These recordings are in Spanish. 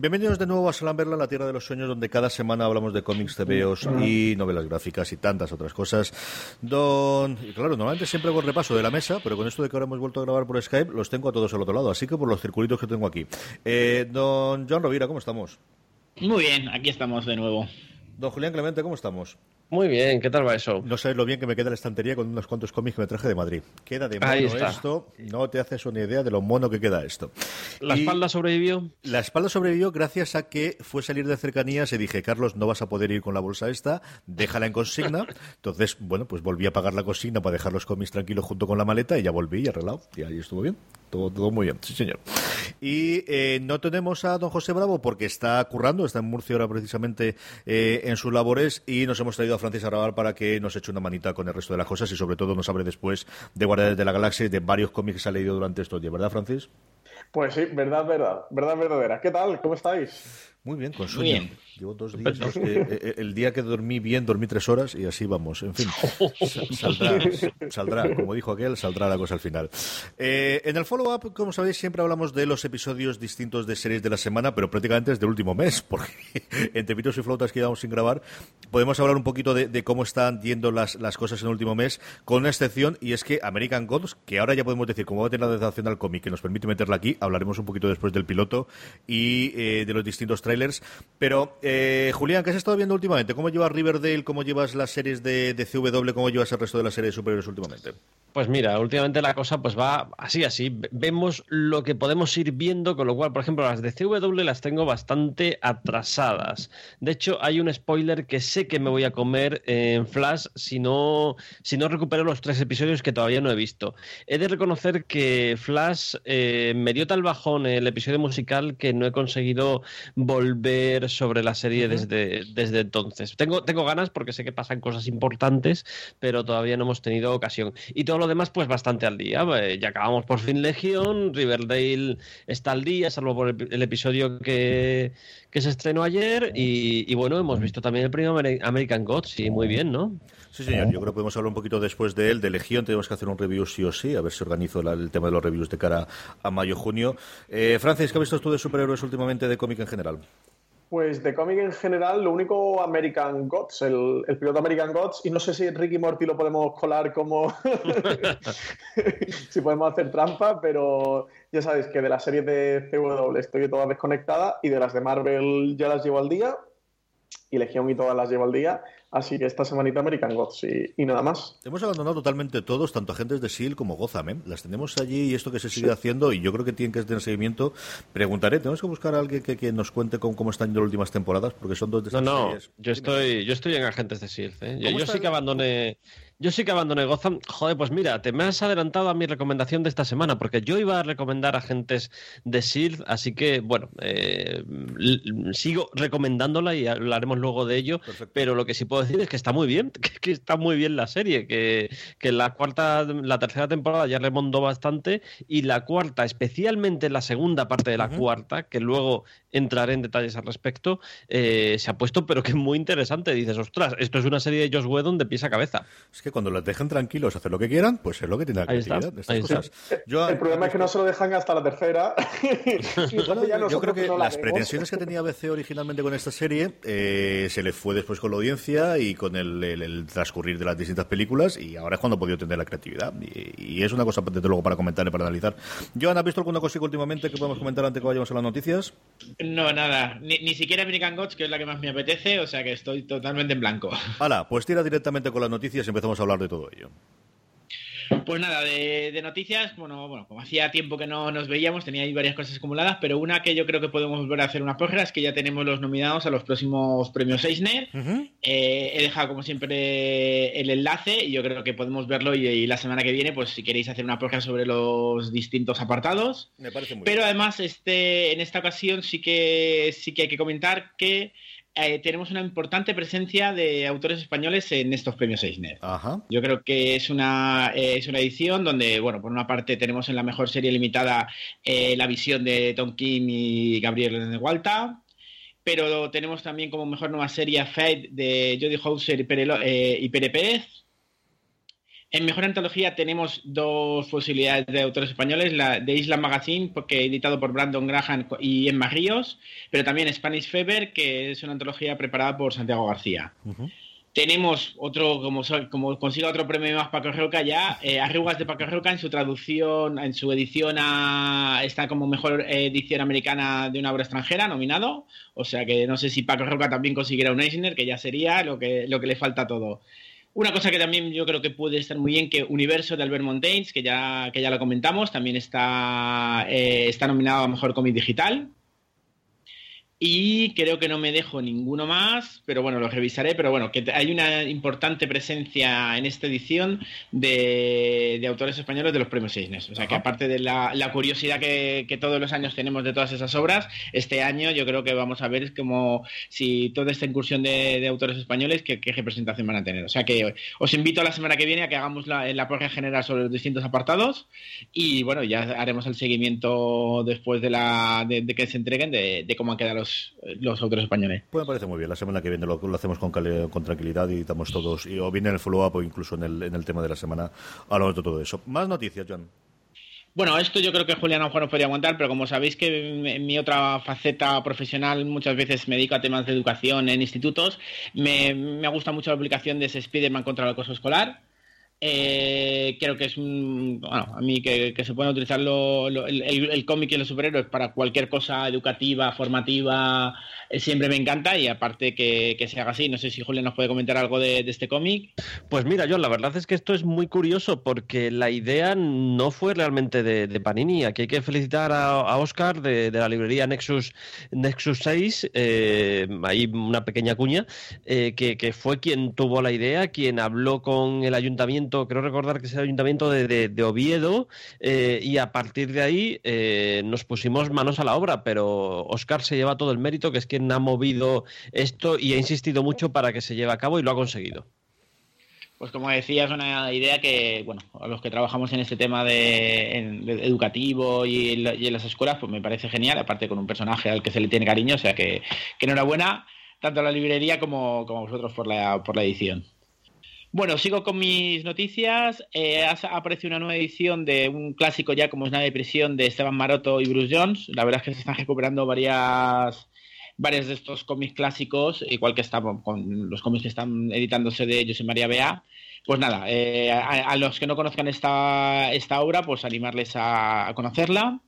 Bienvenidos de nuevo a Salamberla, la tierra de los sueños, donde cada semana hablamos de cómics, TVOs y novelas gráficas y tantas otras cosas. Don, y claro, normalmente siempre hago el repaso de la mesa, pero con esto de que ahora hemos vuelto a grabar por Skype, los tengo a todos al otro lado, así que por los circulitos que tengo aquí. Eh, don John Rovira, ¿cómo estamos? Muy bien, aquí estamos de nuevo. Don Julián Clemente, ¿cómo estamos? Muy bien, ¿qué tal va eso? No sabes lo bien que me queda la estantería con unos cuantos cómics que me traje de Madrid. Queda de mono esto, no te haces una idea de lo mono que queda esto. ¿La espalda sobrevivió? La espalda sobrevivió gracias a que fue salir de cercanías y dije, Carlos, no vas a poder ir con la bolsa esta, déjala en consigna. Entonces, bueno, pues volví a pagar la consigna para dejar los cómics tranquilos junto con la maleta y ya volví y arreglado. Y ahí estuvo bien. Todo, todo muy bien, sí señor. Y eh, no tenemos a don José Bravo porque está currando, está en Murcia ahora precisamente eh, en sus labores y nos hemos traído a Francis a grabar para que nos eche una manita con el resto de las cosas y sobre todo nos hable después de Guardianes de la Galaxia y de varios cómics que se ha leído durante estos días, ¿verdad Francis? Pues sí, verdad, verdad, verdad verdadera. ¿Qué tal? ¿Cómo estáis? Muy bien, con sueño. Llevo dos días. Eh, eh, el día que dormí bien, dormí tres horas y así vamos. En fin, saldrá, saldrá, como dijo aquel, saldrá la cosa al final. Eh, en el follow-up, como sabéis, siempre hablamos de los episodios distintos de series de la semana, pero prácticamente desde el último mes, porque entre pitos y flautas que llevamos sin grabar, podemos hablar un poquito de, cómo están yendo las, las cosas en el último mes, con una excepción, y es que American Gods, que ahora ya podemos decir, como va a tener la adaptación al cómic que nos permite meterla aquí, hablaremos un poquito después del piloto y de los distintos trailers. Pero, eh, Julián, ¿qué has estado viendo últimamente? ¿Cómo llevas Riverdale? ¿Cómo llevas las series de, de CW? ¿Cómo llevas el resto de las series superiores últimamente? Pues mira, últimamente la cosa pues va así, así. Vemos lo que podemos ir viendo, con lo cual, por ejemplo, las de CW las tengo bastante atrasadas. De hecho, hay un spoiler que sé que me voy a comer en Flash si no, si no recupero los tres episodios que todavía no he visto. He de reconocer que Flash eh, me dio tal bajón el episodio musical que no he conseguido volver sobre la serie desde, desde entonces. Tengo, tengo ganas porque sé que pasan cosas importantes, pero todavía no hemos tenido ocasión. Y todo lo demás, pues bastante al día. Eh, ya acabamos por fin Legión, Riverdale está al día, salvo por el, episodio que, se estrenó ayer. Y, bueno, hemos visto también el primer American Gods, y muy bien, ¿no? Sí, señor. Yo creo que podemos hablar un poquito después de él. De Legión tenemos que hacer un review sí o sí, a ver si organizo el tema de los reviews de cara a mayo-junio. Eh, Francis, ¿qué has visto tú de superhéroes últimamente de cómic en general? Pues de cómic en general, lo único American Gods, el, piloto American Gods, y no sé si Ricky Morty lo podemos colar como. si podemos hacer trampa, pero ya sabéis que de las series de CW estoy todas desconectadas y de las de Marvel ya las llevo al día, y Legión y todas las llevo al día. Así que esta semanita American Gods y, nada más. Hemos abandonado totalmente todos, tanto agentes de SEAL como Gotham. ¿eh? Las tenemos allí y esto que se sigue haciendo, y yo creo que tienen que tener seguimiento. Preguntaré, tenemos que buscar a alguien que, nos cuente cómo, están yendo las últimas temporadas, porque son dos de estas No, no, yo estoy, yo estoy en agentes de SEAL. ¿eh? Yo, sí que abandoné. Yo sí que abandoné Gotham. Joder, pues mira, te me has adelantado a mi recomendación de esta semana, porque yo iba a recomendar agentes de SEAL, así que, bueno, eh, sigo recomendándola y hablaremos luego de ello. Pero lo que sí puedo decir es que está muy bien, que, está muy bien la serie, que, que, la cuarta, la tercera temporada ya remontó bastante y la cuarta, especialmente la segunda parte de la cuarta, que luego entraré en detalles al respecto, eh, se ha puesto, pero que es muy interesante. Dices, ostras, esto es una serie de Josh Whedon de pies a cabeza. Es que cuando les dejen tranquilos hacer lo que quieran, pues es lo que tiene la creatividad de estas cosas. el problema es que no se lo dejan hasta la tercera. yo creo que las pretensiones que tenía BC originalmente con esta serie eh, se le fue después con la audiencia y con el, transcurrir de las distintas películas y ahora es cuando ha podido tener la creatividad. Y, es una cosa, desde luego, para comentar y para analizar. Joan, ¿has visto alguna cosa últimamente que podemos comentar antes que vayamos a las noticias? No, nada. Ni, ni, siquiera American Gods, que es la que más me apetece, o sea que estoy totalmente en blanco. Hala, pues tira directamente con las noticias y empezamos a hablar de todo ello. Pues nada, de, noticias, bueno, bueno, como hacía tiempo que no nos veíamos, tenía ahí varias cosas acumuladas, pero una que yo creo que podemos volver a hacer una porra es que ya tenemos los nominados a los próximos premios Eisner. Eh, he dejado, como siempre, el enlace y yo creo que podemos verlo y, la semana que viene, pues si queréis hacer una porra sobre los distintos apartados. Me parece muy Pero además, este, en esta ocasión sí que, sí que hay que comentar que eh, tenemos una importante presencia de autores españoles en estos premios Eisner. Yo creo que es una, eh, es una edición donde, bueno, por una parte tenemos en la mejor serie limitada eh, la visión de Tom Kim y Gabriel Walta, pero tenemos también como mejor nueva serie Fate de Jodie Hauser y Pere, y Pérez. En Mejor Antología tenemos dos posibilidades de autores españoles, la de Isla Magazine, porque editado por Brandon Graham y Emma Ríos, pero también Spanish Fever, que es una antología preparada por Santiago García. Tenemos otro, como, como consiga otro premio más Paco Roca ya, eh, Arrugas de Paco Roca en su traducción, en su edición a, está como mejor edición americana de una obra extranjera, nominado. O sea que no sé si Paco Roca también consiguiera un Eisner, que ya sería lo que, lo que le falta todo. Una cosa que también yo creo que puede estar muy bien, que Universo de Albert Montaigne, que ya, que ya lo comentamos, también está, eh, está nominado a Mejor Cómic Digital. Y creo que no me dejo ninguno más, pero bueno, lo revisaré. Pero bueno, que hay una importante presencia en esta edición de, autores españoles de los premios Eisner. O sea, que aparte de la, curiosidad que, todos los años tenemos de todas esas obras, este año yo creo que vamos a ver como si toda esta incursión de, autores españoles, qué, representación van a tener. O sea, que os invito a la semana que viene a que hagamos la, la porra general sobre los distintos apartados y bueno, ya haremos el seguimiento después de, la, de, que se entreguen de, de cómo han quedado los los, autores españoles. Pues me parece muy bien. La semana que viene lo, hacemos con, con, tranquilidad y estamos todos, y, o bien en el follow-up o incluso en el, en el tema de la semana, hablamos de todo eso. Más noticias, John. Bueno, esto yo creo que Julián a lo mejor no podría aguantar, pero como sabéis que en mi otra faceta profesional muchas veces me dedico a temas de educación en institutos, me, me gusta mucho la publicación de ese Spiderman contra el acoso escolar. Eh, creo que es un. Bueno, a mí que, se pueden utilizar el, cómic y los superhéroes para cualquier cosa educativa, formativa, eh, siempre me encanta y aparte que, se haga así. No sé si Julián nos puede comentar algo de, este cómic. Pues mira, yo la verdad es que esto es muy curioso porque la idea no fue realmente de, Panini. Aquí hay que felicitar a, Oscar de, la librería Nexus, Nexus 6, eh, hay una pequeña cuña, que fue quien tuvo la idea, quien habló con el ayuntamiento creo recordar que es el ayuntamiento de, Oviedo, eh, y a partir de ahí eh, nos pusimos manos a la obra, pero Oscar se lleva todo el mérito, que es quien ha movido esto y ha insistido mucho para que se lleve a cabo y lo ha conseguido. Pues como decía, es una idea que, bueno, a los que trabajamos en este tema de, educativo y en, las escuelas, pues me parece genial, aparte con un personaje al que se le tiene cariño, o sea que, que enhorabuena tanto a la librería como, como a vosotros por la, por la edición. Bueno, sigo con mis noticias. Eh, ha aparecido una nueva edición de un clásico ya como es Nada de Prisión de Esteban Maroto y Bruce Jones. La verdad es que se están recuperando varias varios de estos cómics clásicos, igual que estamos con los cómics que están editándose de José María Bea. Pues nada, eh, a, los que no conozcan esta, esta obra, pues animarles a, conocerla.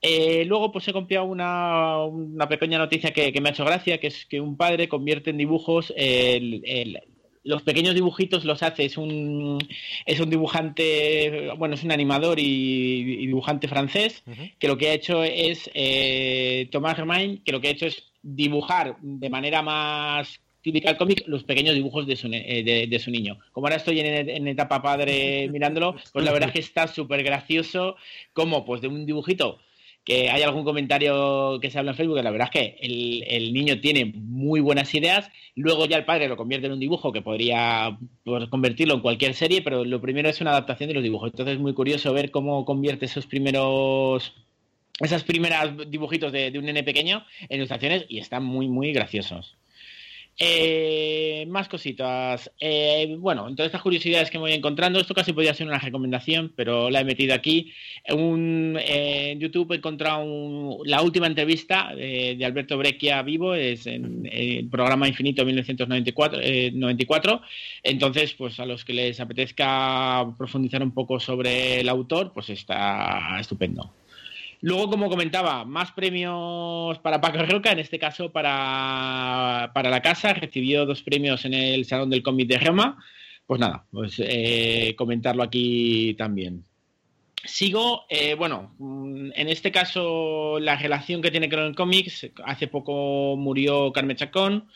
Eh, luego pues he copiado una, una pequeña noticia que, me ha hecho gracia, que es que un padre convierte en dibujos el, los pequeños dibujitos los hace, es un, es un dibujante, bueno, es un animador y, dibujante francés, que lo que ha hecho es, eh, Thomas Germain, que lo que ha hecho es dibujar de manera más típica del cómic los pequeños dibujos de su, eh, de, su niño. Como ahora estoy en, en, etapa padre mirándolo, pues la verdad es que está súper gracioso como pues de un dibujito que hay algún comentario que se habla en Facebook, la verdad es que el, niño tiene muy buenas ideas, luego ya el padre lo convierte en un dibujo que podría pues, convertirlo en cualquier serie, pero lo primero es una adaptación de los dibujos. Entonces es muy curioso ver cómo convierte esos primeros esas primeras dibujitos de, de un nene pequeño en ilustraciones y están muy, muy graciosos. Eh, más cositas. Eh, bueno, entre estas curiosidades que me voy encontrando, esto casi podría ser una recomendación, pero la he metido aquí. En, en YouTube he encontrado la última entrevista de, Alberto Breccia vivo, es en, el programa Infinito 1994. 94. Eh, Entonces, pues a los que les apetezca profundizar un poco sobre el autor, pues está estupendo. Luego, como comentaba, más premios para Paco Roca, en este caso para, para la casa. Recibió dos premios en el Salón del Cómic de Roma. Pues nada, pues eh, comentarlo aquí también. Sigo, eh, bueno, mm, en este caso la relación que tiene con el cómics, hace poco murió Carmen Chacón,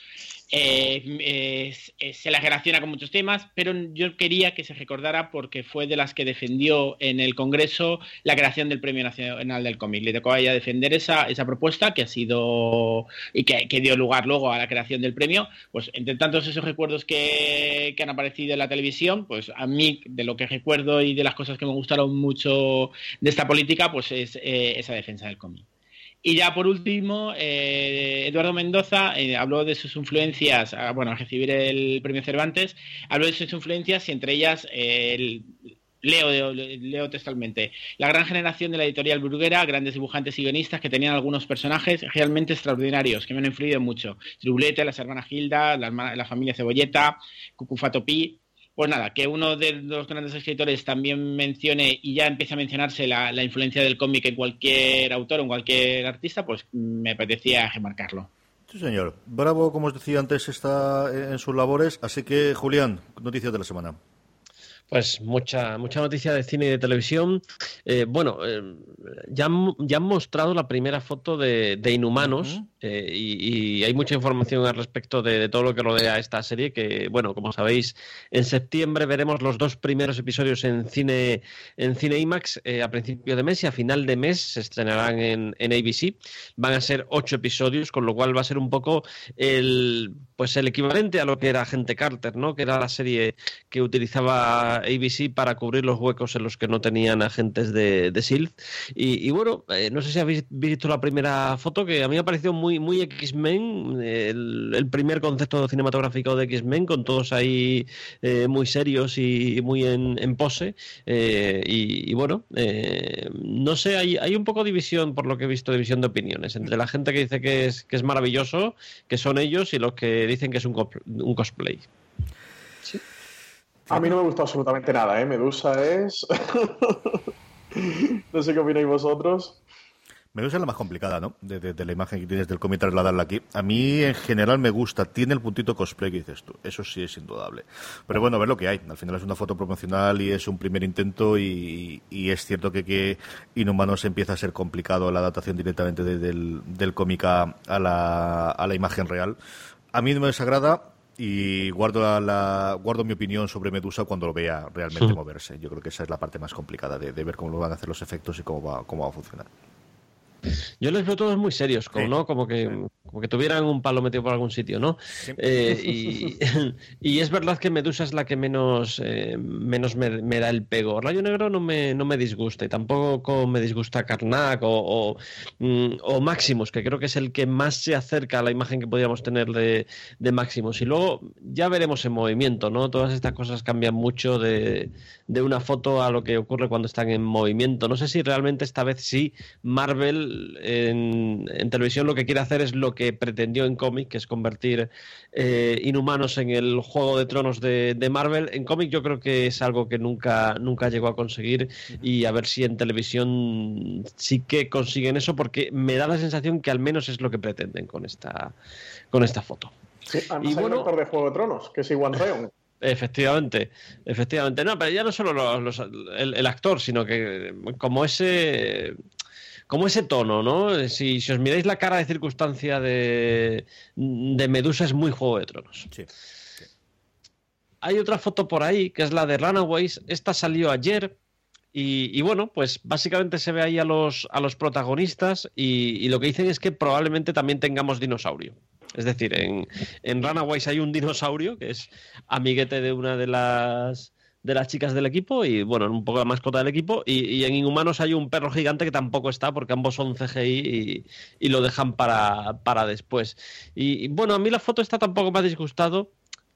eh, se la relaciona con muchos temas, pero yo quería que se recordara porque fue de las que defendió en el Congreso la creación del Premio Nacional del Cómic. Le tocó a ella defender esa, esa propuesta que ha sido y que, dio lugar luego a la creación del premio. Pues entre tantos esos recuerdos que, han aparecido en la televisión, pues a mí de lo que recuerdo y de las cosas que me gustaron mucho de esta política, pues es eh, esa defensa del cómic. Y ya por último, eh, Eduardo Mendoza eh, habló de sus influencias, ah, bueno, al recibir el premio Cervantes, habló de sus influencias y entre ellas el Leo, leo textualmente. La gran generación de la editorial Bruguera, grandes dibujantes y guionistas que tenían algunos personajes realmente extraordinarios, que me han influido mucho. Tribulete, las hermanas Gilda, la, familia Cebolleta, Cucufatopi. Pues nada, que uno de los grandes escritores también mencione y ya empiece a mencionarse la, influencia del cómic en cualquier autor o en cualquier artista, pues me apetecía remarcarlo. Sí, señor. Bravo, como os decía antes, está en sus labores. Así que, Julián, noticias de la semana. Pues mucha, mucha noticia de cine y de televisión. Eh, bueno, eh, ya, han, ya han mostrado la primera foto de, Inhumanos eh, y, hay mucha información al respecto de, todo lo que rodea esta serie. Que, bueno, como sabéis, en septiembre veremos los dos primeros episodios en cine, en cine IMAX a principio de mes y a final de mes se estrenarán en, en, ABC. Van a ser ocho episodios, con lo cual va a ser un poco el, pues el equivalente a lo que era Agente Carter, ¿no? Que era la serie que utilizaba ABC para cubrir los huecos en los que no tenían agentes de, de SILD. Y, bueno, eh, no sé si habéis visto la primera foto, que a mí me ha parecido muy, muy X-Men, el, primer concepto cinematográfico de X-Men, con todos ahí eh, muy serios y, muy en, pose. Eh, y, bueno, no sé, hay, hay un poco de división, por lo que he visto, división de opiniones, entre la gente que dice que es, que es maravilloso, que son ellos, y los que dicen que es un, un cosplay. A mí no me gusta absolutamente nada, ¿eh? Medusa es... no sé qué opináis vosotros. Medusa es la más complicada, ¿no? De, la imagen que tienes del cómic trasladarla aquí. A mí, en general, me gusta. Tiene el puntito cosplay que dices tú. Eso sí es indudable. Pero bueno, a ver lo que hay. Al final es una foto promocional y es un primer intento y, es cierto que, que Inhumanos empieza a ser complicado la adaptación directamente del, del cómic a, la, a la imagen real. A mí no me desagrada y guardo la, guardo mi opinión sobre Medusa cuando lo vea realmente moverse. Yo creo que esa es la parte más complicada de, de ver cómo van a hacer los efectos y cómo va, cómo va a funcionar. Yo les veo todos muy serios, como, ¿no? Como que, como que tuvieran un palo metido por algún sitio, ¿no? Eh, y, es verdad que Medusa es la que menos, eh, menos me, da el pego. Rayo Negro no me, no me disgusta y tampoco me disgusta Karnak o, mm, o, Maximus, que creo que es el que más se acerca a la imagen que podríamos tener de, de Maximus. Y luego ya veremos en movimiento, ¿no? Todas estas cosas cambian mucho de, de una foto a lo que ocurre cuando están en movimiento. No sé si realmente esta vez sí Marvel en, televisión lo que quiere hacer es lo que pretendió en cómic, que es convertir eh, Inhumanos en el Juego de Tronos de, Marvel. En cómic yo creo que es algo que nunca, nunca llegó a conseguir y a ver si en televisión sí que consiguen eso, porque me da la sensación que al menos es lo que pretenden con esta, con esta foto. y bueno, de Juego de Tronos, que es Iwan Reon. Efectivamente, efectivamente. No, pero ya no solo el, actor, sino que como ese como ese tono, ¿no? Si, os miráis la cara de circunstancia de, Medusa es muy Juego de Tronos. Sí. Hay otra foto por ahí que es la de Runaways. Esta salió ayer. Y, bueno, pues básicamente se ve ahí a los, a los protagonistas y, lo que dicen es que probablemente también tengamos dinosaurio. Es decir, en, en Runaways hay un dinosaurio que es amiguete de una de las de las chicas del equipo y, bueno, un poco la mascota del equipo. Y, en Inhumanos hay un perro gigante que tampoco está porque ambos son CGI y, lo dejan para, para después. Y, bueno, a mí la foto está tampoco me ha disgustado.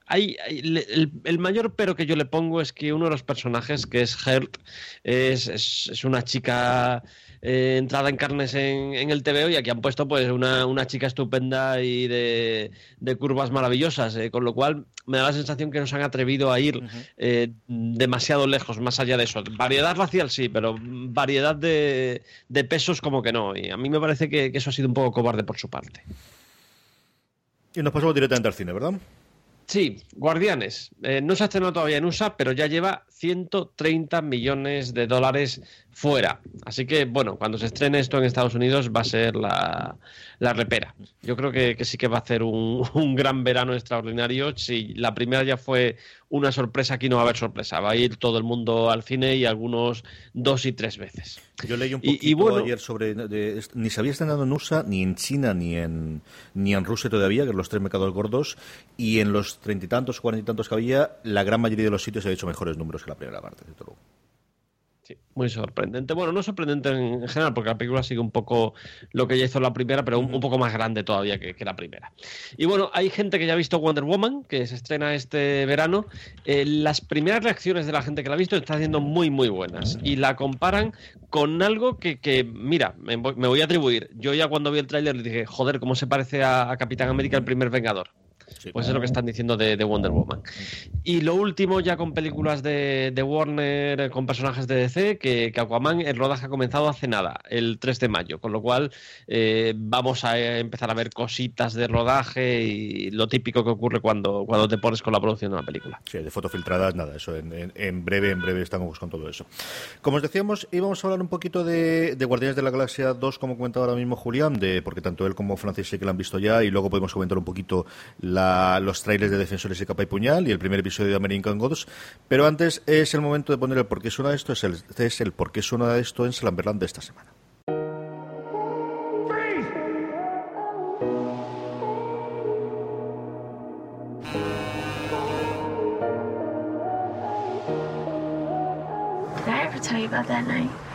Hay, el, mayor pero que yo le pongo es que uno de los personajes, que es Hert, es, es una chica eh, entrada en carnes en, el TVO y aquí han puesto pues una, chica estupenda y de, curvas maravillosas, eh, con lo cual me da la sensación que nos han atrevido a ir eh, demasiado lejos, más allá de eso. Variedad racial sí, pero variedad de, pesos como que no. Y a mí me parece que, que eso ha sido un poco cobarde por su parte. Y nos pasamos directamente al cine, ¿verdad? Sí, Guardianes. no se ha estrenado todavía en USA, pero ya lleva 130 millones de dólares fuera. Así que, bueno, cuando se estrene esto en Estados Unidos va a ser la, repera. Yo creo que, sí que va a hacer un, gran verano extraordinario. Si la primera ya fue una sorpresa, aquí no va a haber sorpresa. Va a ir todo el mundo al cine y algunos dos y tres veces. Yo leí un poquito ayer sobre... ni se había estrenado en USA, ni en China, ni en, ni en Rusia todavía, que los tres mercados gordos, y en los treinta y tantos, cuarenta y tantos que había, la gran mayoría de los sitios ha hecho mejores números que la primera parte. De todo. muy sorprendente. Bueno, no sorprendente en general, porque la película sigue un poco lo que ya hizo la primera, pero un, poco más grande todavía que, la primera. Y bueno, hay gente que ya ha visto Wonder Woman, que se estrena este verano. Eh, las primeras reacciones de la gente que la ha visto están siendo muy, muy buenas. Y la comparan con algo que, mira, me voy, a atribuir. Yo ya cuando vi el tráiler le dije, joder, ¿cómo se parece a Capitán América el primer Vengador? Pues es lo que están diciendo de, Wonder Woman. Y lo último, ya con películas de, Warner, con personajes de DC, que, Aquaman, el rodaje ha comenzado hace nada, el 3 de mayo, con lo cual eh, vamos a empezar a ver cositas de rodaje y lo típico que ocurre cuando, cuando te pones con la producción de una película. Sí, de fotos filtradas, nada, eso en, breve, en breve estamos con todo eso. Como os decíamos, íbamos a hablar un poquito de, Guardianes de la Galaxia 2, como comentaba ahora mismo Julián, de, porque tanto él como Francis sí que lo han visto ya, y luego podemos comentar un poquito la los trailers de Defensores de Capa y Puñal y el primer episodio de American Gods. Pero antes es el momento de poner el por qué suena esto, es el, es el por qué suena esto en Slamberland de esta semana. Tell you about?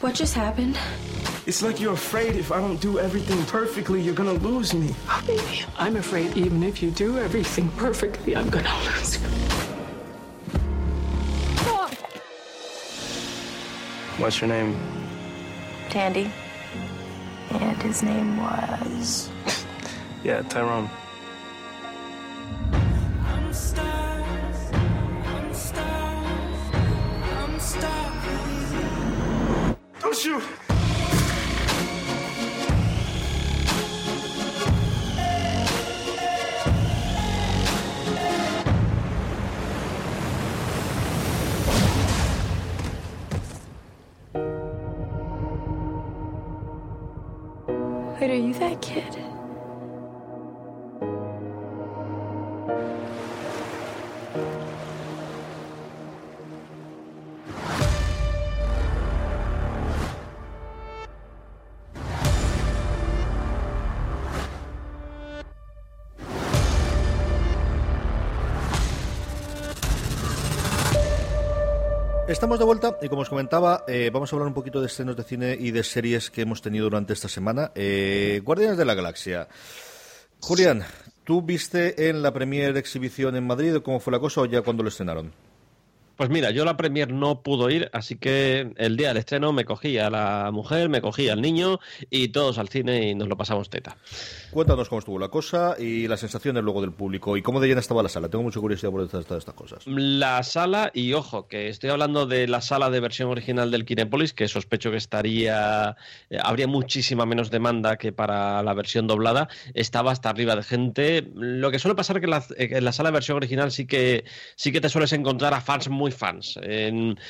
What just happened? It's like you're afraid if I don't do everything perfectly, you're gonna lose me. Oh, baby, I'm afraid even if you do everything perfectly, I'm gonna lose you. What's your name? Tandy. And his name was. yeah, Tyrone. Shoot! Wait, are you that kid? Estamos de vuelta y como os comentaba, eh, vamos a hablar un poquito de estrenos de cine y de series que hemos tenido durante esta semana. Eh, Guardianes de la Galaxia. Julián, ¿tú viste en la premier exhibición en Madrid cómo fue la cosa o ya cuando lo estrenaron? Pues mira, yo la premier no pudo ir, así que el día del estreno me cogí a la mujer, me cogí al niño y todos al cine y nos lo pasamos teta. Cuéntanos cómo estuvo la cosa y las sensaciones luego del público y cómo de llena estaba la sala. Tengo mucha curiosidad por todas estas, cosas. La sala, y ojo, que estoy hablando de la sala de versión original del Kinepolis, que sospecho que estaría. Eh, habría muchísima menos demanda que para la versión doblada. Estaba hasta arriba de gente. Lo que suele pasar es que la, eh, en la sala de versión original sí que, sí que te sueles encontrar a fans muy fans.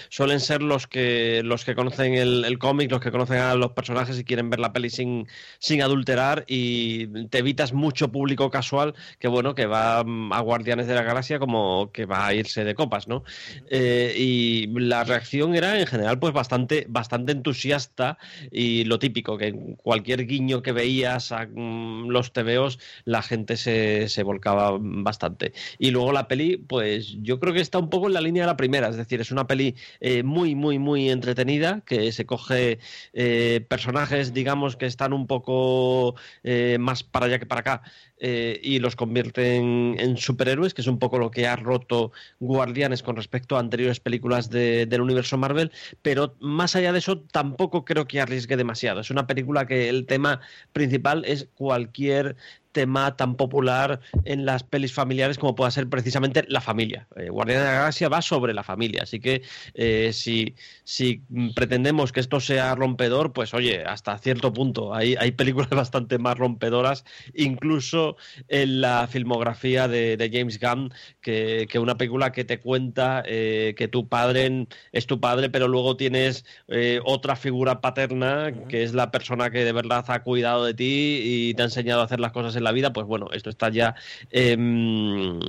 suelen ser los que, los que conocen el, cómic, los que conocen a los personajes y quieren ver la peli sin, sin adulterar y te evitas mucho público casual que bueno, que va a Guardianes de la Galaxia como que va a irse de copas, ¿no? Eh, y la reacción era en general pues bastante, bastante entusiasta y lo típico, que cualquier guiño que veías a mm, los tebeos la gente se, se volcaba bastante. Y luego la peli, pues yo creo que está un poco en la línea de la primera, es decir, es una peli eh, muy, muy, muy entretenida, que se coge eh, personajes, digamos, que están un poco más para allá que para acá eh, y los convierte en, superhéroes, que es un poco lo que ha roto Guardianes con respecto a anteriores películas del universo Marvel, pero más allá de eso tampoco creo que arriesgue demasiado. Es una película que el tema principal es cualquier tema tan popular en las pelis familiares como pueda ser precisamente la familia. Eh, Guardián de la Galaxia va sobre la familia, así que eh, si, si, pretendemos que esto sea rompedor, pues oye, hasta cierto punto hay, hay películas bastante más rompedoras, incluso en la filmografía de, James Gunn, que, una película que te cuenta eh, que tu padre es tu padre, pero luego tienes otra figura paterna, que es la persona que de verdad ha cuidado de ti y te ha enseñado a hacer las cosas en la vida, pues bueno, esto está ya en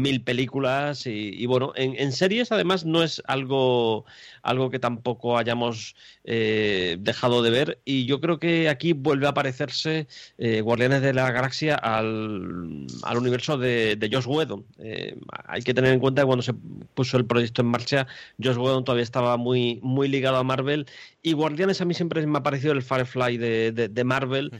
mil películas y, bueno, en, series además no es algo, algo que tampoco hayamos eh, dejado de ver y yo creo que aquí vuelve a parecerse eh, Guardianes de la Galaxia al, universo de, de Josh Whedon. Eh, hay que tener en cuenta que cuando se puso el proyecto en marcha, Josh Whedon todavía estaba muy, muy ligado a Marvel y Guardianes a mí siempre me ha parecido el Firefly de, Marvel.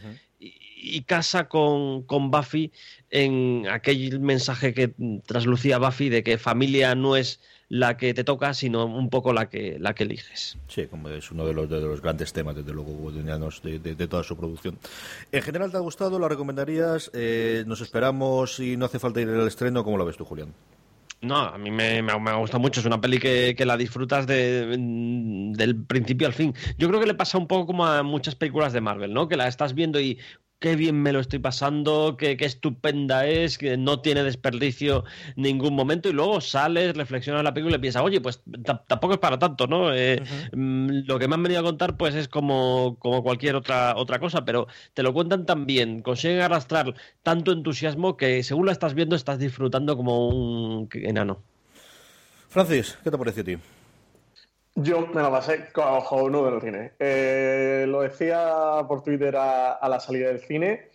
Y, casa con, con, Buffy en aquel mensaje que traslucía Buffy de que familia no es la que te toca, sino un poco la que, la que eliges. Sí, como es uno de los, de los grandes temas, desde luego, de, de, toda su producción. En general, ¿te ha gustado? ¿Lo recomendarías? Eh, ¿Nos esperamos y no hace falta ir al estreno? ¿Cómo lo ves tú, Julián? No, a mí me, me, me, gusta mucho. Es una peli que, que la disfrutas de, del principio al fin. Yo creo que le pasa un poco como a muchas películas de Marvel, ¿no? Que la estás viendo y qué bien me lo estoy pasando, qué, estupenda es, que no tiene desperdicio ningún momento, y luego sales, reflexionas la película y piensas, oye, pues tampoco es para tanto, ¿no? Eh, mm, lo que me han venido a contar, pues es como, como cualquier otra, otra cosa, pero te lo cuentan tan bien, consiguen arrastrar tanto entusiasmo que según la estás viendo estás disfrutando como un enano. Francis, ¿qué te parece a ti? Yo me la pasé cojonudo en el cine. Eh, lo decía por Twitter a, la salida del cine,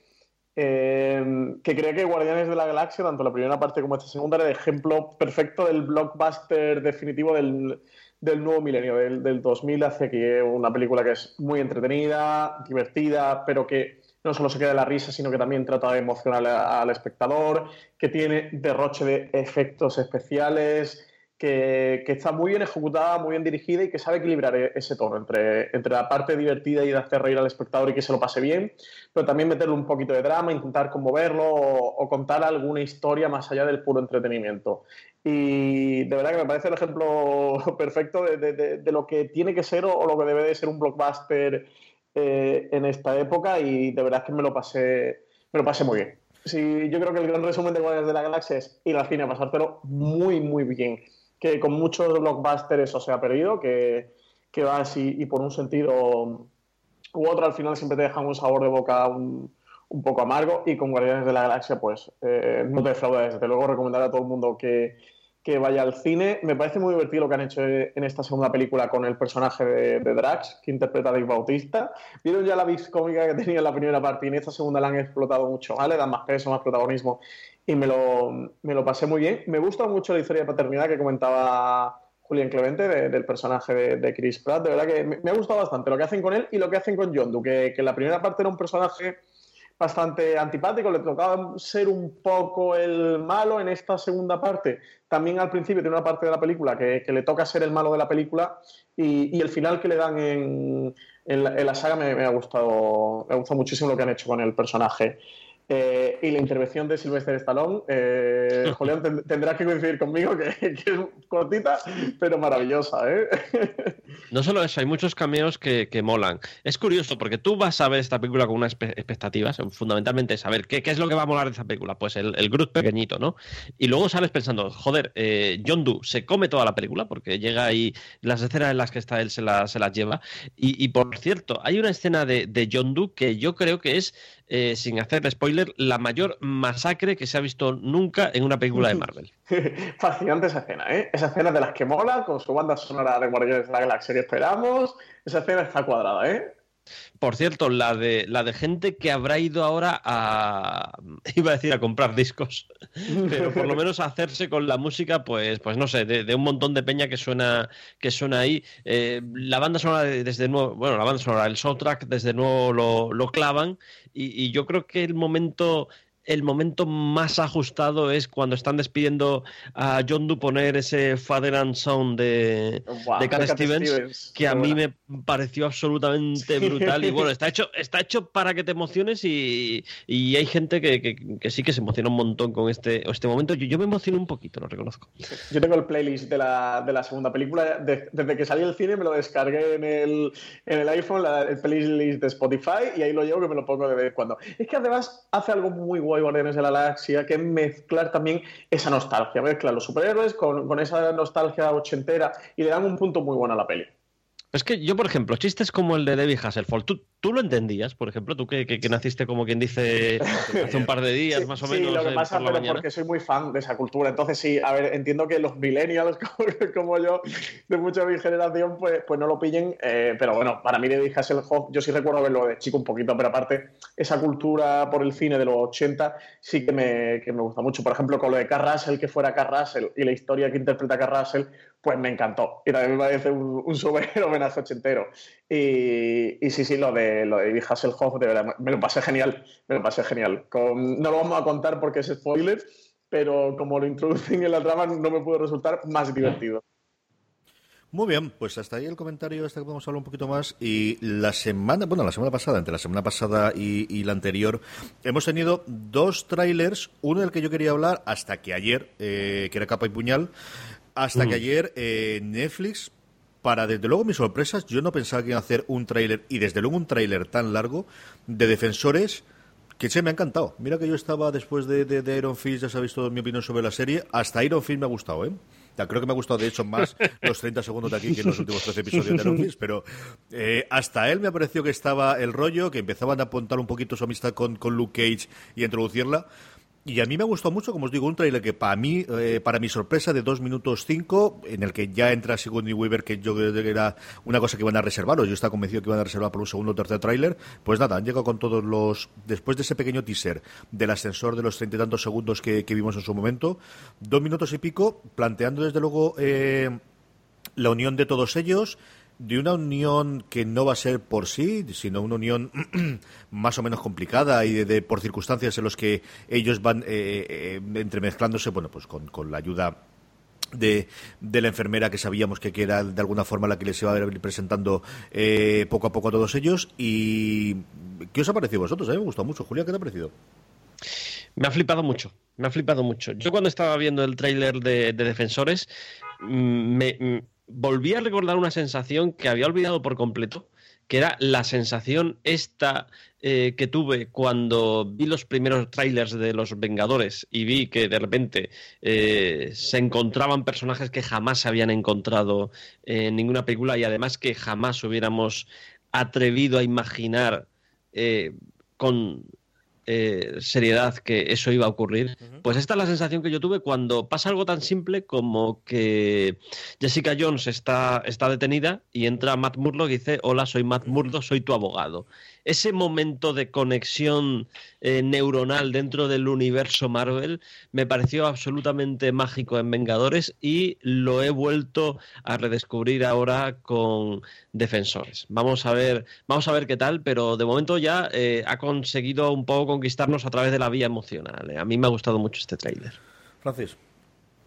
eh, que creía que Guardianes de la Galaxia, tanto la primera parte como esta segunda, era el ejemplo perfecto del blockbuster definitivo del, nuevo milenio, del, 2000 hacia que una película que es muy entretenida, divertida, pero que no solo se queda la risa, sino que también trata de emocionar al espectador, que tiene derroche de efectos especiales, que, está muy bien ejecutada, muy bien dirigida y que sabe equilibrar e-, ese tono entre, entre la parte divertida y de hacer reír al espectador y que se lo pase bien, pero también meterle un poquito de drama, intentar conmoverlo o, contar alguna historia más allá del puro entretenimiento. Y de verdad que me parece el ejemplo perfecto de, lo que tiene que ser o, lo que debe de ser un blockbuster eh, en esta época y de verdad que me lo pasé, me lo pasé muy bien. Sí, yo creo que el gran resumen de Guardianes de la Galaxia es ir al cine a pasártelo muy, muy bien que con muchos blockbusters eso se ha perdido, que, que va así y por un sentido u otro al final siempre te dejan un sabor de boca un, un poco amargo y con Guardianes de la Galaxia pues eh, no te defrauda. Desde luego recomendar a todo el mundo que, que, vaya al cine. Me parece muy divertido lo que han hecho en esta segunda película con el personaje de, Drax que interpreta a Dave Bautista. Vieron ya la vis cómica que tenía en la primera parte y en esta segunda la han explotado mucho, ¿vale? Dan más peso, más protagonismo y me lo, me lo pasé muy bien. Me gusta mucho la historia de paternidad que comentaba Julián Clemente, del personaje de, Chris Pratt. De verdad que me, ha gustado bastante lo que hacen con él y lo que hacen con John que, que la primera parte era un personaje bastante antipático, le tocaba ser un poco el malo en esta segunda parte. También al principio tiene una parte de la película que, le toca ser el malo de la película y, el final que le dan en, la, saga me, me, ha gustado, me ha gustado muchísimo lo que han hecho con el personaje. Eh, y la intervención de Sylvester Stallone, eh, Julián tendrás que coincidir conmigo que, es cortita, pero maravillosa. ¿eh? No solo eso, hay muchos cameos que, molan. Es curioso porque tú vas a ver esta película con unas expectativas, fundamentalmente saber qué, qué es lo que va a molar de esta película. Pues el, el Groot pequeñito, ¿no? Y luego sales pensando, joder, eh, John Doe se come toda la película porque llega ahí, las escenas en las que está él se, se las lleva. Y, por cierto, hay una escena de, de John Doe que yo creo que es eh, sin hacer spoiler, la mayor masacre que se ha visto nunca en una película de Marvel. Fascinante esa escena, ¿eh? Esa escena de las que mola, con su banda sonora de Guardianes de la Galaxia que esperamos. Esa escena está cuadrada, ¿eh? Por cierto, la de, la de gente que habrá ido ahora a. iba a decir a comprar discos, pero por lo menos a hacerse con la música, pues, pues no sé, de, un montón de peña que suena, que suena ahí. Eh, la banda sonora desde nuevo, bueno, la banda sonora, el soundtrack desde nuevo lo, lo clavan, y, y yo creo que el momento el momento más ajustado es cuando están despidiendo a John Doe poner ese Father and Son de, de Cat Stevens, que a mí me pareció absolutamente brutal. y bueno, está hecho, está hecho para que te emociones y, hay gente que, sí que se emociona un montón con este, este momento. Yo, yo me emociono un poquito, lo reconozco. Yo tengo el playlist de la, de la segunda película. desde que salí del cine me lo descargué en el, en el iPhone, el playlist de Spotify, y ahí lo llevo que me lo pongo de vez en cuando. Es que además hace algo muy guay Guardianes de la Galaxia, que mezclar también esa nostalgia, mezclar los superhéroes con, esa nostalgia ochentera y le dan un punto muy bueno a la peli. Es que yo, por ejemplo, chistes como el de David Hasselhoff, ¿tú, tú lo entendías, por ejemplo? Tú que, que, naciste como quien dice hace un par de días más o menos. Sí, lo que pasa, es porque soy muy fan de esa cultura. Entonces, sí, a ver, entiendo que los millennials como, yo, de mucha mi generación, pues, pues no lo pillen. Eh, pero bueno, para mí David Hasselhoff, yo sí recuerdo verlo de chico un poquito, pero aparte, esa cultura por el cine de los 80 sí que me, que me gusta mucho. Por ejemplo, con lo de Carrasel, que fuera Carrasel y la historia que interpreta Carrasel, pues me encantó. Y también me parece un, un homenaje ochentero. Y, y, sí, sí, lo de, lo de Hasselhoff, de verdad, me lo pasé genial. Me lo pasé genial. Con, no lo vamos a contar porque es spoiler, pero como lo introducen en la trama, no me pudo resultar más divertido. Muy bien, pues hasta ahí el comentario este que podemos hablar un poquito más. Y la semana, bueno, la semana pasada, entre la semana pasada y, la anterior, hemos tenido dos trailers. Uno del que yo quería hablar hasta que ayer, eh, que era capa y puñal, hasta que ayer eh, Netflix, para desde luego mis sorpresas, yo no pensaba que iba a hacer un tráiler, y desde luego un tráiler tan largo, de defensores que se me ha encantado. Mira que yo estaba después de, de, Iron Fist, ya sabéis toda mi opinión sobre la serie, hasta Iron Fist me ha gustado, ¿eh? creo que me ha gustado, de hecho, más los 30 segundos de aquí que en los últimos 13 episodios de Iron Fist, pero eh, hasta él me pareció que estaba el rollo, que empezaban a apuntar un poquito su amistad con, con Luke Cage y a introducirla. Y a mí me gustó mucho, como os digo, un trailer que para mí, eh, para mi sorpresa, de 2 minutos 5, en el que ya entra Sigourney Weaver, que yo creo que era una cosa que iban a reservar, o yo estaba convencido que iban a reservar por un segundo o tercer tráiler. Pues nada, han llegado con todos los. Después de ese pequeño teaser del ascensor de los treinta y tantos segundos que, vimos en su momento, dos minutos y pico, planteando desde luego eh, la unión de todos ellos de una unión que no va a ser por sí, sino una unión más o menos complicada y de, por circunstancias en las que ellos van eh, eh, entremezclándose, bueno, pues con, con la ayuda de, de, la enfermera que sabíamos que, era de alguna forma la que les iba a ir presentando eh, poco a poco a todos ellos. ¿Y qué os ha parecido vosotros? A mí me gustó mucho. Julia, ¿qué te ha parecido? Me ha flipado mucho, me ha flipado mucho. Yo cuando estaba viendo el tráiler de, de, Defensores, mm, me, volví a recordar una sensación que había olvidado por completo, que era la sensación esta eh, que tuve cuando vi los primeros trailers de Los Vengadores y vi que de repente eh, se encontraban personajes que jamás se habían encontrado en ninguna película y además que jamás hubiéramos atrevido a imaginar eh, con eh, seriedad que eso iba a ocurrir, pues esta es la sensación que yo tuve cuando pasa algo tan simple como que Jessica Jones está, está detenida y entra Matt Murdock y dice, hola, soy Matt Murdock, soy tu abogado ese momento de conexión eh, neuronal dentro del universo Marvel me pareció absolutamente mágico en Vengadores y lo he vuelto a redescubrir ahora con Defensores. Vamos a ver, vamos a ver qué tal, pero de momento ya eh, ha conseguido un poco conquistarnos a través de la vía emocional. A mí me ha gustado mucho este tráiler. Francis.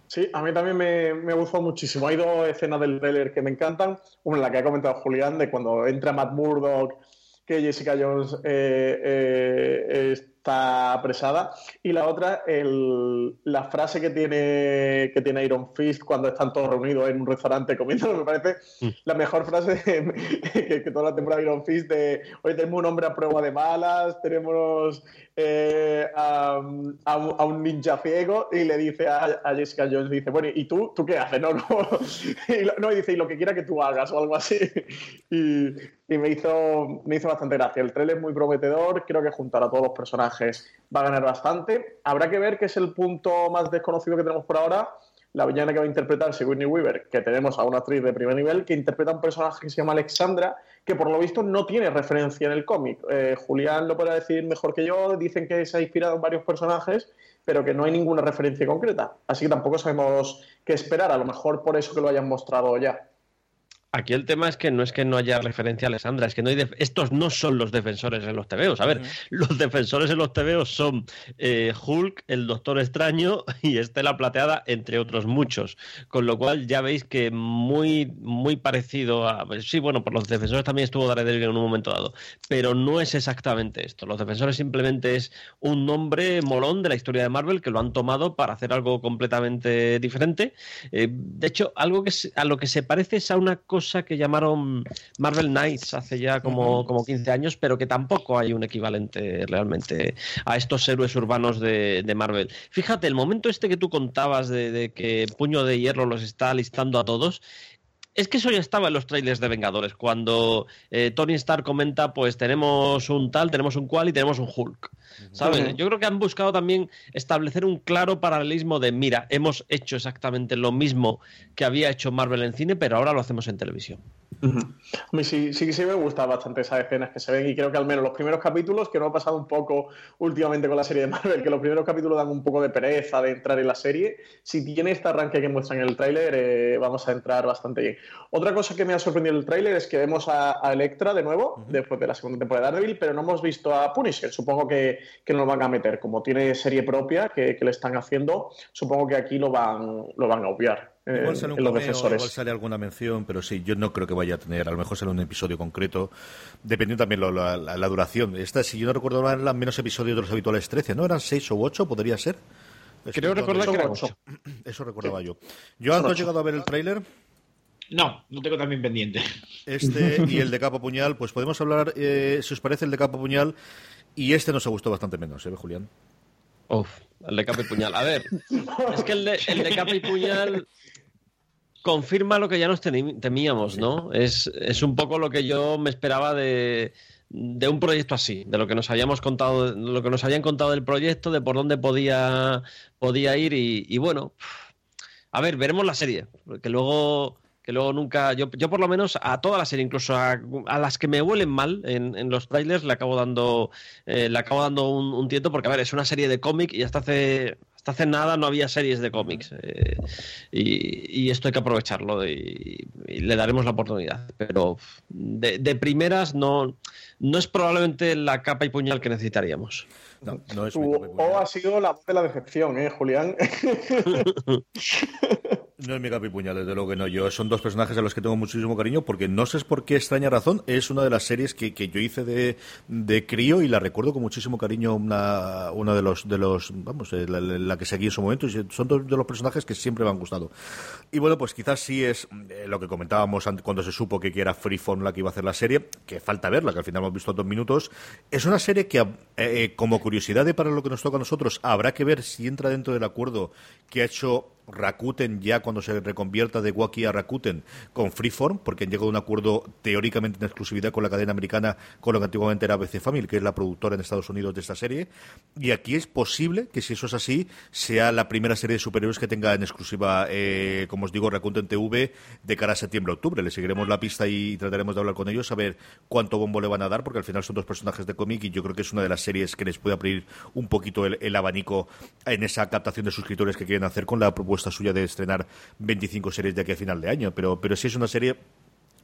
Sí, a mí también me, me, gustó muchísimo. Hay dos escenas del trailer que me encantan. Una en la que ha comentado Julián, de cuando entra Matt Murdock que Jessica Jones eh, eh, está apresada. Y la otra, el, la frase que tiene, que tiene Iron Fist cuando están todos reunidos en un restaurante comiendo, me parece mm. la mejor frase que, que, toda la temporada de Iron Fist de hoy tenemos un hombre a prueba de balas, tenemos eh, a, un ninja ciego y le dice a, Jessica Jones, dice, bueno, ¿y tú? ¿Tú qué haces? No, no. y, no, y dice, y lo que quiera que tú hagas o algo así. y, me, hizo, me hizo bastante gracia. El trailer es muy prometedor, creo que juntar a todos los personajes va a ganar bastante. Habrá que ver qué es el punto más desconocido que tenemos por ahora la villana que va a interpretar Sigourney Weaver, que tenemos a una actriz de primer nivel que interpreta un personaje que se llama Alexandra, que por lo visto no tiene referencia en el cómic. Eh, Julián lo podrá decir mejor que yo, dicen que se ha inspirado en varios personajes, pero que no hay ninguna referencia concreta. Así que tampoco sabemos qué esperar, a lo mejor por eso que lo hayan mostrado ya. Aquí el tema es que no es que no haya referencia a Alessandra, es que no hay estos no son los defensores en los TVOs. A ver, los defensores en los TVOs son eh, Hulk, el Doctor Extraño y Estela Plateada, entre otros muchos. Con lo cual ya veis que muy, muy parecido a. Sí, bueno, por los defensores también estuvo Daredevil en un momento dado, pero no es exactamente esto. Los defensores simplemente es un nombre molón de la historia de Marvel que lo han tomado para hacer algo completamente diferente. Eh, de hecho, algo que a lo que se parece es a una cosa que llamaron Marvel Knights hace ya como, como 15 años, pero que tampoco hay un equivalente realmente a estos héroes urbanos de, Marvel. Fíjate, el momento este que tú contabas de, que Puño de Hierro los está listando a todos, es que eso ya estaba en los trailers de Vengadores, cuando eh, Tony Stark comenta, pues tenemos un tal, tenemos un cual y tenemos un Hulk. ¿Sabes? Yo creo que han buscado también establecer un claro paralelismo de, mira, hemos hecho exactamente lo mismo que había hecho Marvel en cine, pero ahora lo hacemos en televisión. A mí sí, sí, sí me gustan bastante esas escenas que se ven y creo que al menos los primeros capítulos, que no ha pasado un poco últimamente con la serie de Marvel, que los primeros capítulos dan un poco de pereza de entrar en la serie, si tiene este arranque que muestran en el tráiler, eh, vamos a entrar bastante bien. Otra cosa que me ha sorprendido el tráiler es que vemos a, Electra de nuevo, después de la segunda temporada de Daredevil, pero no hemos visto a Punisher. Supongo que, que nos lo van a meter. Como tiene serie propia que, le están haciendo, supongo que aquí lo van, lo van a obviar. Eh, igual sale un cameo, igual sale alguna mención, pero sí, yo no creo que vaya a tener, a lo mejor sale un episodio concreto, dependiendo también la, la, duración. Esta, si yo no recuerdo mal, eran menos episodios de los habituales 13, ¿no? ¿Eran 6 o 8? ¿Podría ser? Creo recordar que eran 8. Eso recordaba yo. ¿Yo has llegado a ver el tráiler? No, no tengo también pendiente. Este y el de Capo Puñal, pues podemos hablar, eh, si os parece, el de Capo Puñal. Y este nos ha gustado bastante menos, ¿eh, Julián? Uf, el de Capo y Puñal. A ver, es que el de, el de Capo y Puñal confirma lo que ya nos temíamos, ¿no? Es, es un poco lo que yo me esperaba de, de un proyecto así, de lo que nos habíamos contado, lo que nos habían contado del proyecto, de por dónde podía, podía ir y, y bueno, a ver, veremos la serie, porque luego que luego nunca, yo, yo por lo menos a toda la serie, incluso a, las que me huelen mal en, en, los trailers, le acabo dando, eh, le acabo dando un, un, tiento, porque a ver, es una serie de cómic y hasta hace, hasta hace nada no había series de cómics. Eh, y, y, esto hay que aprovecharlo y, y, le daremos la oportunidad. Pero de, de primeras no, no es probablemente la capa y puñal que necesitaríamos. No, no es o ha sido la voz de la decepción, ¿eh, Julián? No es mi capipuñal, desde luego que no. Yo son dos personajes a los que tengo muchísimo cariño porque no sé por qué extraña razón. Es una de las series que, que yo hice de, de, crío y la recuerdo con muchísimo cariño. Una, una de los, de los vamos, eh, la, la, que seguí en su momento. Y son dos de los personajes que siempre me han gustado. Y bueno, pues quizás sí es eh, lo que comentábamos cuando se supo que era Freeform la que iba a hacer la serie, que falta verla, que al final hemos visto dos minutos. Es una serie que, eh, como curiosidad de para lo que nos toca a nosotros, habrá que ver si entra dentro del acuerdo que ha hecho Rakuten ya cuando se reconvierta de Wacky a Rakuten con Freeform, porque han llegado a un acuerdo teóricamente en exclusividad con la cadena americana, con lo que antiguamente era ABC Family, que es la productora en Estados Unidos de esta serie. Y aquí es posible que, si eso es así, sea la primera serie de superhéroes que tenga en exclusiva, eh, como os digo, Rakuten TV de cara a septiembre-octubre. Le seguiremos la pista y trataremos de hablar con ellos, a ver cuánto bombo le van a dar, porque al final son dos personajes de cómic y yo creo que es una de las series que les puede abrir un poquito el, el abanico en esa captación de suscriptores que quieren hacer con la propuesta suya de estrenar 25 series de aquí a final de año, pero, pero sí es una serie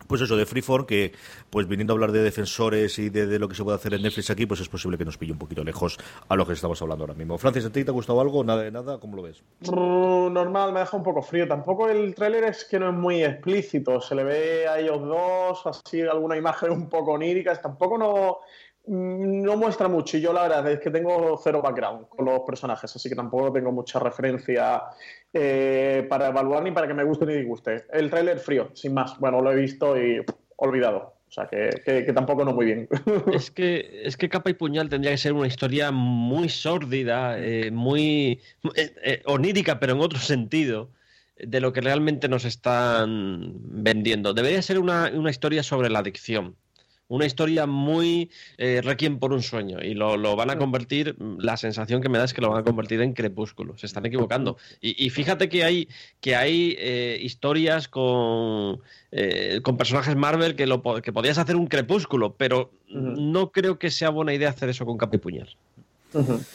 pues eso, de Freeform, que pues viniendo a hablar de defensores y de, lo que se puede hacer en Netflix aquí, pues es posible que nos pille un poquito lejos a lo que estamos hablando ahora mismo. Francis, ¿a ti te ha gustado algo? ¿Nada de nada? ¿Cómo lo ves? Normal, me deja un poco frío. Tampoco el tráiler es que no es muy explícito. Se le ve a ellos dos, así alguna imagen un poco onírica. Tampoco no Mm, no muestra mucho y yo la verdad es que tengo cero background con los personajes, así que tampoco tengo mucha referencia eh, para evaluar ni para que me guste ni disguste. El tráiler frío, sin más. Bueno, lo he visto y olvidado. O sea, que, que, tampoco no muy bien. Es que, es que Capa y Puñal tendría que ser una historia muy sórdida, eh, muy eh, eh, onírica, pero en otro sentido, de lo que realmente nos están vendiendo. Debería ser una, una historia sobre la adicción una historia muy eh, requiem por un sueño y lo, lo, van a convertir, la sensación que me da es que lo van a convertir en crepúsculo, se están equivocando. Y, y fíjate que hay, que hay eh, historias con, eh, con personajes Marvel que, lo, que podías hacer un crepúsculo, pero no creo que sea buena idea hacer eso con Cap y Puñal. Uh -huh.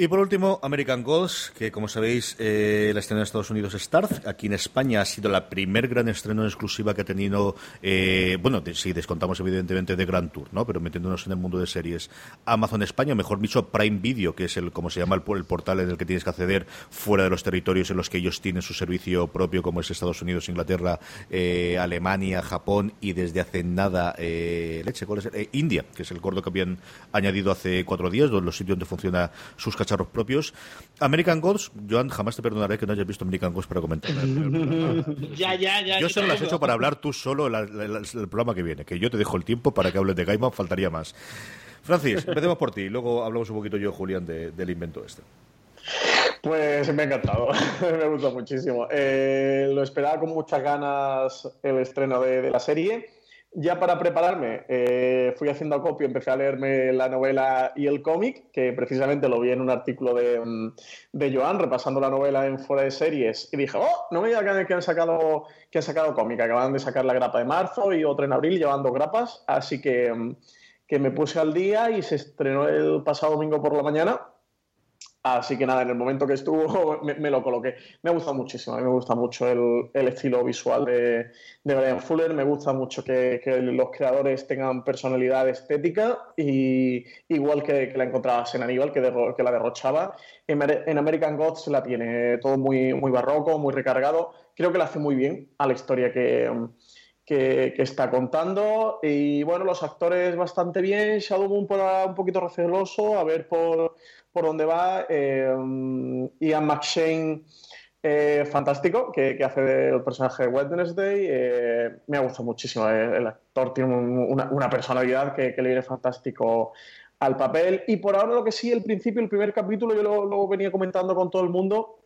Y por último, American Gods, que como sabéis, eh, la estreno en Estados Unidos Starz. Aquí en España ha sido la primer gran estreno exclusiva que ha tenido, eh, bueno, de, sí, descontamos evidentemente de Grand Tour, ¿no? Pero metiéndonos en el mundo de series. Amazon España, mejor dicho, Prime Video, que es el, como se llama el, el portal en el que tienes que acceder fuera de los territorios en los que ellos tienen su servicio propio, como es Estados Unidos, Inglaterra, eh, Alemania, Japón y desde hace nada, eh, leche, ¿cuál es? India, que es el gordo que habían añadido hace cuatro días, los sitios donde funciona sus cacharros propios. American Gods, Joan, jamás te perdonaré que no hayas visto American Gods para comentar. ya, ya, ya. Yo solo lo has hecho para hablar tú solo el, el, el, programa que viene, que yo te dejo el tiempo para que hables de Gaiman, faltaría más. Francis, empecemos por ti, luego hablamos un poquito yo, Julián, de, del invento este. Pues me ha encantado, me gusta muchísimo. Eh, lo esperaba con muchas ganas el estreno de, la serie. Ya para prepararme, eh, fui haciendo acopio, empecé a leerme la novela y el cómic, que precisamente lo vi en un artículo de, mm, Joan, repasando la novela en fuera de series, y dije, oh, no me digas que han sacado, que han sacado cómic, acaban de sacar la grapa de marzo y otra en abril llevando grapas, así que, mm, que me puse al día y se estrenó el pasado domingo por la mañana Así que nada, en el momento que estuvo me, lo coloqué. Me ha gustado muchísimo, a mí me gusta mucho el, estilo visual de, de, Brian Fuller, me gusta mucho que, los creadores tengan personalidad estética y igual que, la encontrabas en Aníbal, que, que la derrochaba, en, American Gods la tiene todo muy, muy barroco, muy recargado. Creo que la hace muy bien a la historia que, que, está contando. Y bueno, los actores bastante bien. Shadow Moon un poquito receloso, a ver por, por dónde va. Eh, Ian McShane, eh, fantástico, que, hace del personaje de Wednesday. Eh, me ha gustado muchísimo. el actor tiene una, personalidad que, le viene fantástico al papel. Y por ahora lo que sí, el principio, el primer capítulo, yo lo, venía comentando con todo el mundo.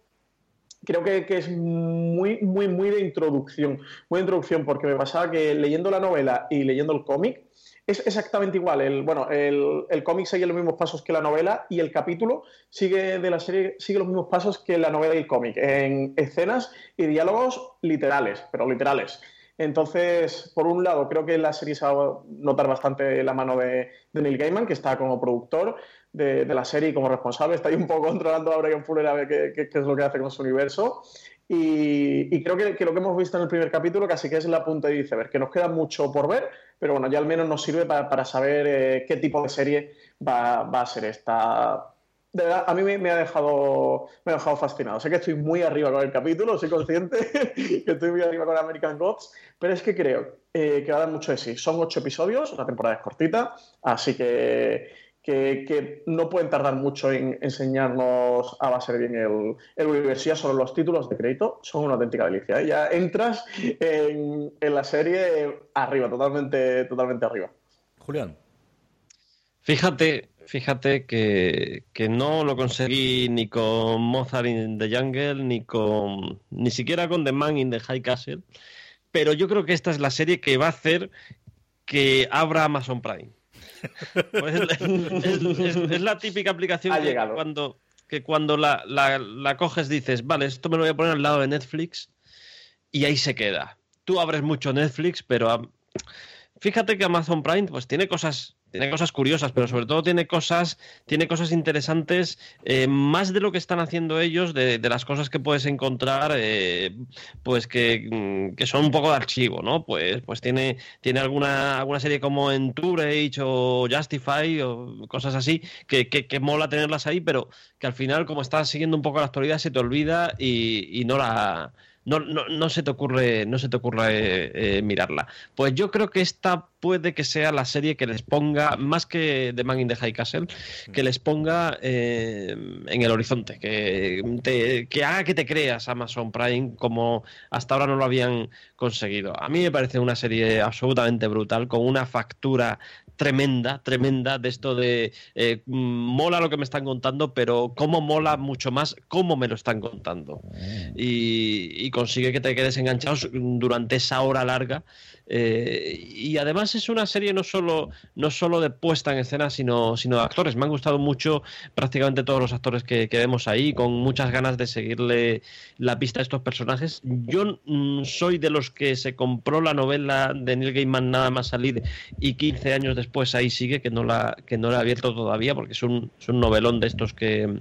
Creo que, que, es muy, muy, muy de introducción. Muy de introducción, porque me pasaba que leyendo la novela y leyendo el cómic, es exactamente igual. El, bueno, el, el cómic sigue los mismos pasos que la novela y el capítulo sigue de la serie sigue los mismos pasos que la novela y el cómic, en escenas y diálogos literales, pero literales. Entonces, por un lado, creo que la serie se va a notar bastante la mano de, Neil Gaiman, que está como productor de, la serie y como responsable. Está ahí un poco controlando a Brian Fuller a ver qué, es lo que hace con su universo. Y, creo que, lo que hemos visto en el primer capítulo casi que es la punta de iceberg, que nos queda mucho por ver, pero bueno, ya al menos nos sirve para, saber eh, qué tipo de serie va, a ser esta. De verdad, a mí me, ha dejado, me ha dejado fascinado. Sé que estoy muy arriba con el capítulo, soy consciente que estoy muy arriba con American Gods, pero es que creo eh, que va a dar mucho de sí. Son ocho episodios, la temporada es cortita, así que que, no pueden tardar mucho en enseñarnos a base bien el, el universo. Ya solo los títulos de crédito son una auténtica delicia. ¿eh? Ya entras en, la serie arriba, totalmente, totalmente arriba. Julián. Fíjate, fíjate que, no lo conseguí ni con Mozart in the Jungle, ni con ni siquiera con The Man in the High Castle. Pero yo creo que esta es la serie que va a hacer que abra Amazon Prime. Pues es, la típica aplicación que cuando, que cuando la, coges dices, vale, esto me lo voy a poner al lado de Netflix y ahí se queda. Tú abres mucho Netflix, pero fíjate que Amazon Prime pues tiene cosas tiene cosas curiosas, pero sobre todo tiene cosas, tiene cosas interesantes, eh, más de lo que están haciendo ellos, de, las cosas que puedes encontrar, eh, pues mm, que, son un poco de archivo, ¿no? Pues, pues tiene, tiene alguna, alguna serie como Entourage o Justify o cosas así, que, que, mola tenerlas ahí, pero que al final, como estás siguiendo un poco la actualidad, se te olvida y, y no la no, no, no, se te ocurre, no se te ocurre eh, mirarla. Pues yo creo que esta puede que sea la serie que les ponga, más que The Man in the High Castle, que les ponga eh, en el horizonte, que, que haga que te creas Amazon Prime como hasta ahora no lo habían conseguido. A mí me parece una serie absolutamente brutal, con una factura tremenda, tremenda de esto de eh, mola lo que me están contando, pero cómo mola mucho más cómo me lo están contando. Mm. Y, consigue que te quedes enganchado durante esa hora larga. Eh, y además es una serie no solo, no solo de puesta en escena, sino, sino de actores. Me han gustado mucho prácticamente todos los actores que, que vemos ahí, con muchas ganas de seguirle la pista a estos personajes. Yo mm, soy de los que se compró la novela de Neil Gaiman nada más salir y 15 años después ahí sigue, que no la, que no la abierto todavía, porque es un, es un novelón de estos que,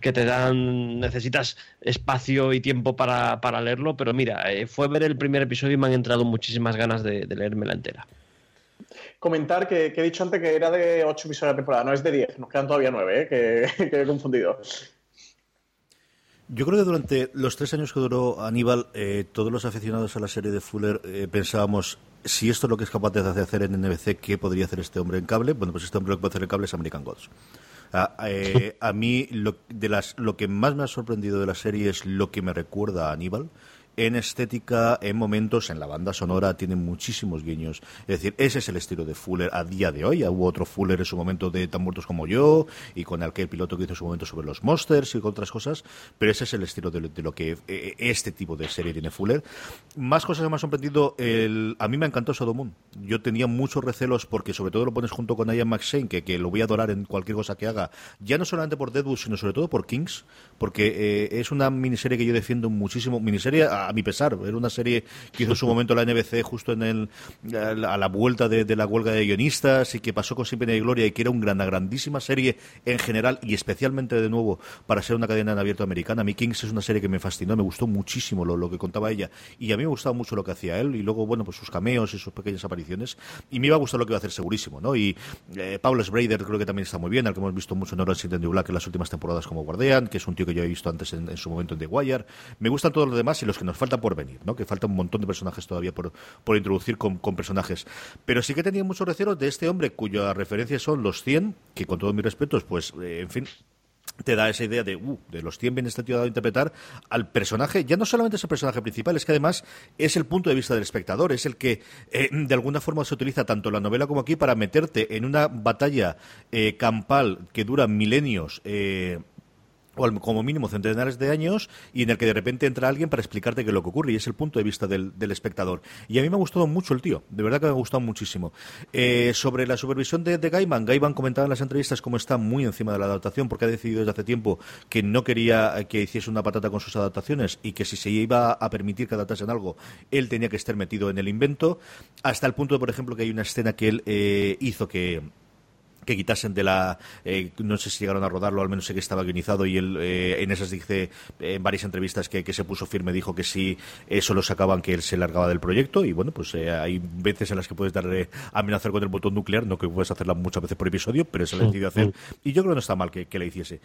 que te dan, necesitas espacio y tiempo para, para leerlo, pero mira, eh, fue ver el primer episodio y me han entrado muchísimas ganas de, de leerme la entera. Comentar que, he dicho antes que era de 8 episodios de temporada, no es de 10, nos quedan todavía 9, eh, que, que he confundido. Yo creo que durante los tres años que duró Aníbal, eh, todos los aficionados a la serie de Fuller eh, pensábamos si esto es lo que es capaz de hacer en NBC, ¿qué podría hacer este hombre en cable? Bueno, pues este hombre lo que puede hacer en cable es American Gods. Ah, eh, a mí lo, de las, lo que más me ha sorprendido de la serie es lo que me recuerda a Aníbal en estética, en momentos, en la banda sonora, tiene muchísimos guiños. Es decir, ese es el estilo de Fuller a día de hoy. Hubo otro Fuller en su momento de Tan Muertos como yo, y con aquel piloto que hizo en su momento sobre los monsters y con otras cosas, pero ese es el estilo de, lo que eh, este tipo de serie tiene Fuller. Más cosas que me han sorprendido, el, a mí me encantó Sodomoon. Yo tenía muchos recelos porque sobre todo lo pones junto con Ian McShane, que, que lo voy a adorar en cualquier cosa que haga, ya no solamente por Deadwood, sino sobre todo por Kings, porque eh, es una miniserie que yo defiendo muchísimo, miniserie a, mi pesar, era una serie que hizo en su momento la NBC justo en el, a la vuelta de, la huelga de guionistas y que pasó con Sin Pena y Gloria y que era una grandísima serie en general y especialmente de nuevo para ser una cadena en abierto americana. A mí Kings es una serie que me fascinó, me gustó muchísimo lo, lo que contaba ella y a mí me gustaba mucho lo que hacía él y luego, bueno, pues sus cameos y sus pequeñas apariciones y me iba a gustar lo que iba a hacer segurísimo, ¿no? Y eh, Schrader creo que también está muy bien, al que hemos visto mucho en Orange de Black en las últimas temporadas como Guardian, que es un tío que yo he visto antes en, su momento en The Wire. Me gustan todos los demás y los que nos faltan por venir, ¿no? Que falta un montón de personajes todavía por, por introducir con, personajes. Pero sí que tenía muchos recelos de este hombre cuya referencia son los 100, que con todos mis respetos, pues, eh, en fin, te da esa idea de, uh, de los 100 bien este tío dado a interpretar al personaje, ya no solamente es el personaje principal, es que además es el punto de vista del espectador, es el que eh, de alguna forma se utiliza tanto la novela como aquí para meterte en una batalla eh, campal que dura milenios. Eh, o como mínimo centenares de años, y en el que de repente entra alguien para explicarte qué es lo que ocurre, y es el punto de vista del, espectador. Y a mí me ha gustado mucho el tío, de verdad que me ha gustado muchísimo. Eh, sobre la supervisión de, de Gaiman, Gaiman comentaba en las entrevistas cómo está muy encima de la adaptación, porque ha decidido desde hace tiempo que no quería que hiciese una patata con sus adaptaciones, y que si se iba a permitir que adaptasen algo, él tenía que estar metido en el invento, hasta el punto, de, por ejemplo, que hay una escena que él eh, hizo que que quitasen de la eh, no sé si llegaron a rodarlo al menos sé que estaba guionizado y él eh, en esas dice en varias entrevistas que, se puso firme dijo que si eso lo sacaban que él se largaba del proyecto y bueno pues eh, hay veces en las que puedes darle amenazar con el botón nuclear no que puedes hacerla muchas veces por episodio pero eso lo decidió hacer. y yo creo que no está mal que, le hiciese.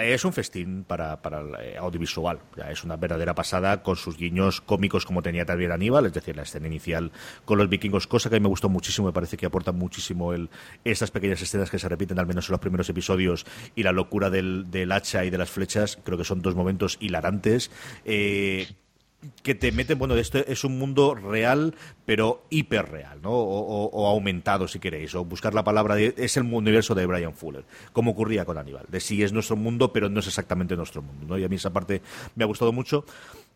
Es un festín para, para el audiovisual es una verdadera pasada con sus guiños cómicos como tenía también Aníbal es decir la escena inicial con los vikingos cosa que a mí me gustó muchísimo me parece que aporta muchísimo el, estas pequeñas escenas que se repiten al menos en los primeros episodios y la locura del, hacha y de las flechas, creo que son dos momentos hilarantes. Eh, que te meten, bueno, esto es un mundo real, pero hiperreal, ¿no? O, aumentado, si queréis, o buscar la palabra, es el universo de Brian Fuller, como ocurría con Aníbal, de sí es nuestro mundo, pero no es exactamente nuestro mundo, ¿no? Y a mí esa parte me ha gustado mucho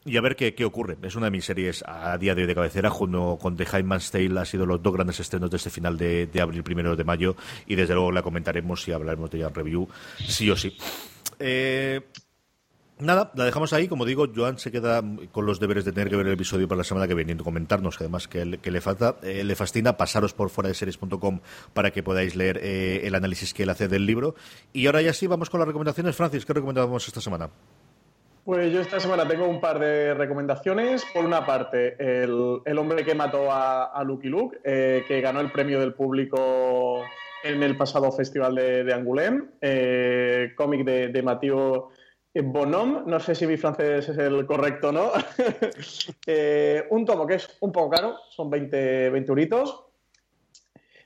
y a ver qué, qué, ocurre. Es una de mis series a día de hoy de cabecera, junto con The Man's Tale, ha sido los dos grandes estrenos de este final de, abril, primero de mayo, y desde luego la comentaremos y hablaremos de ella en review, sí o sí. Eh, Nada, la dejamos ahí. Como digo, Joan se queda con los deberes de tener que ver el episodio para la semana que viene y comentarnos, además que, le, falta, eh, le fascina. Pasaros por fuera de series.com para que podáis leer eh, el análisis que él hace del libro. Y ahora ya sí, vamos con las recomendaciones. Francis, ¿qué recomendamos esta semana? Pues yo esta semana tengo un par de recomendaciones. Por una parte, El, hombre que mató a, Lucky Luke, eh, que ganó el premio del público en el pasado festival de, Angoulême, cómic de, de Bonhomme, no sé si mi francés es el correcto o no. Eh, un tomo que es un poco caro, son 20, 20 euritos,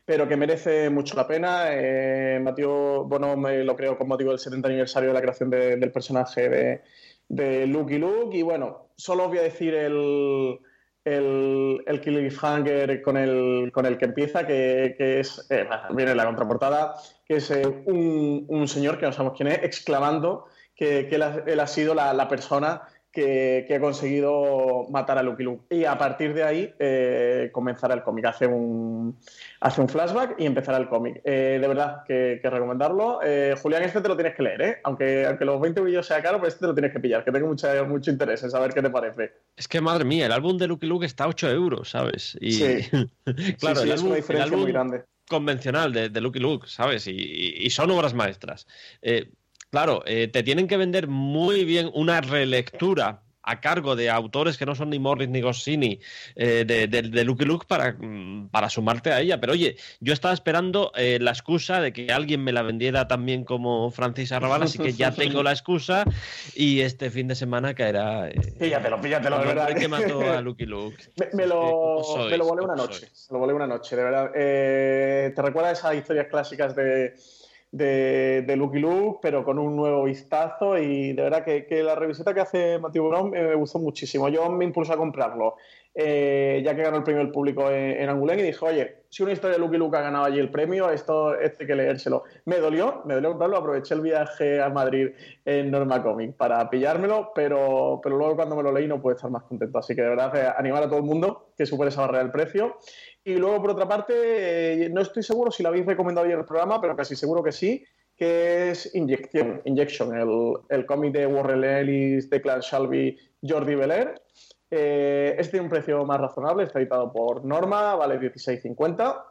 pero que merece mucho la pena. Eh, Mathieu Bonhomme lo creo como digo, el 70 aniversario de la creación del personaje de, de Lucky Luke. Y bueno, solo os voy a decir el, el, el cliffhanger con el, con el que empieza, que, es, eh, viene en la contraportada, que es eh, un, un, señor que no sabemos quién es, exclamando que, él, ha, sido la, la persona que, ha conseguido matar a Lucky Luke. Y a partir de ahí eh, comenzará el cómic. Hace un, hace un flashback y empezará el cómic. Eh, de verdad que, recomendarlo. Eh, Julián, este te lo tienes que leer, ¿eh? Aunque, aunque los 20 vídeos sea caro, pues este te lo tienes que pillar, que tengo mucha, mucho interés en saber qué te parece. Es que, madre mía, el álbum de Lucky Luke está a 8 euros, ¿sabes? Y... Sí. claro, es una diferencia muy grande. Convencional de, de Lucky Luke, ¿sabes? Y, y son obras maestras. Eh, Claro, eh, te tienen que vender muy bien una relectura a cargo de autores que no son ni Morris ni Goscinny eh, de, Lucky Luke para, mm, para, sumarte a ella. Pero oye, yo estaba esperando eh, la excusa de que alguien me la vendiera también como Francis Arrabal, así que ya tengo la excusa y este fin de semana caerá. Eh, píllatelo, píllatelo, de verdad. que mató a Lucky Luke. Me, lo, me lo volé una noche. Me lo volé una noche, de verdad. ¿Te recuerdas esas historias clásicas de de, de Lucky Luke, pero con un nuevo vistazo y de verdad que, la revisita que hace Matthew Brown me, gustó muchísimo. Yo me impulso a comprarlo, eh, ya que ganó el premio el público en, en y dije, oye, si una historia de Lucky Luke ha ganado allí el premio, esto, este hay que leérselo. Me dolió, me dolió comprarlo, aproveché el viaje a Madrid en Norma Comic para pillármelo, pero, pero luego cuando me lo leí no pude estar más contento. Así que de verdad, eh, animar a todo el mundo que supere esa barrera del precio. Y luego, por otra parte, eh, no estoy seguro si lo habéis recomendado ayer el programa, pero casi seguro que sí, que es Injection, Injection el, el cómic de Warren Ellis, Declan Shelby, Jordi Belair. Eh, este tiene un precio más razonable, está editado por Norma, vale 16.50.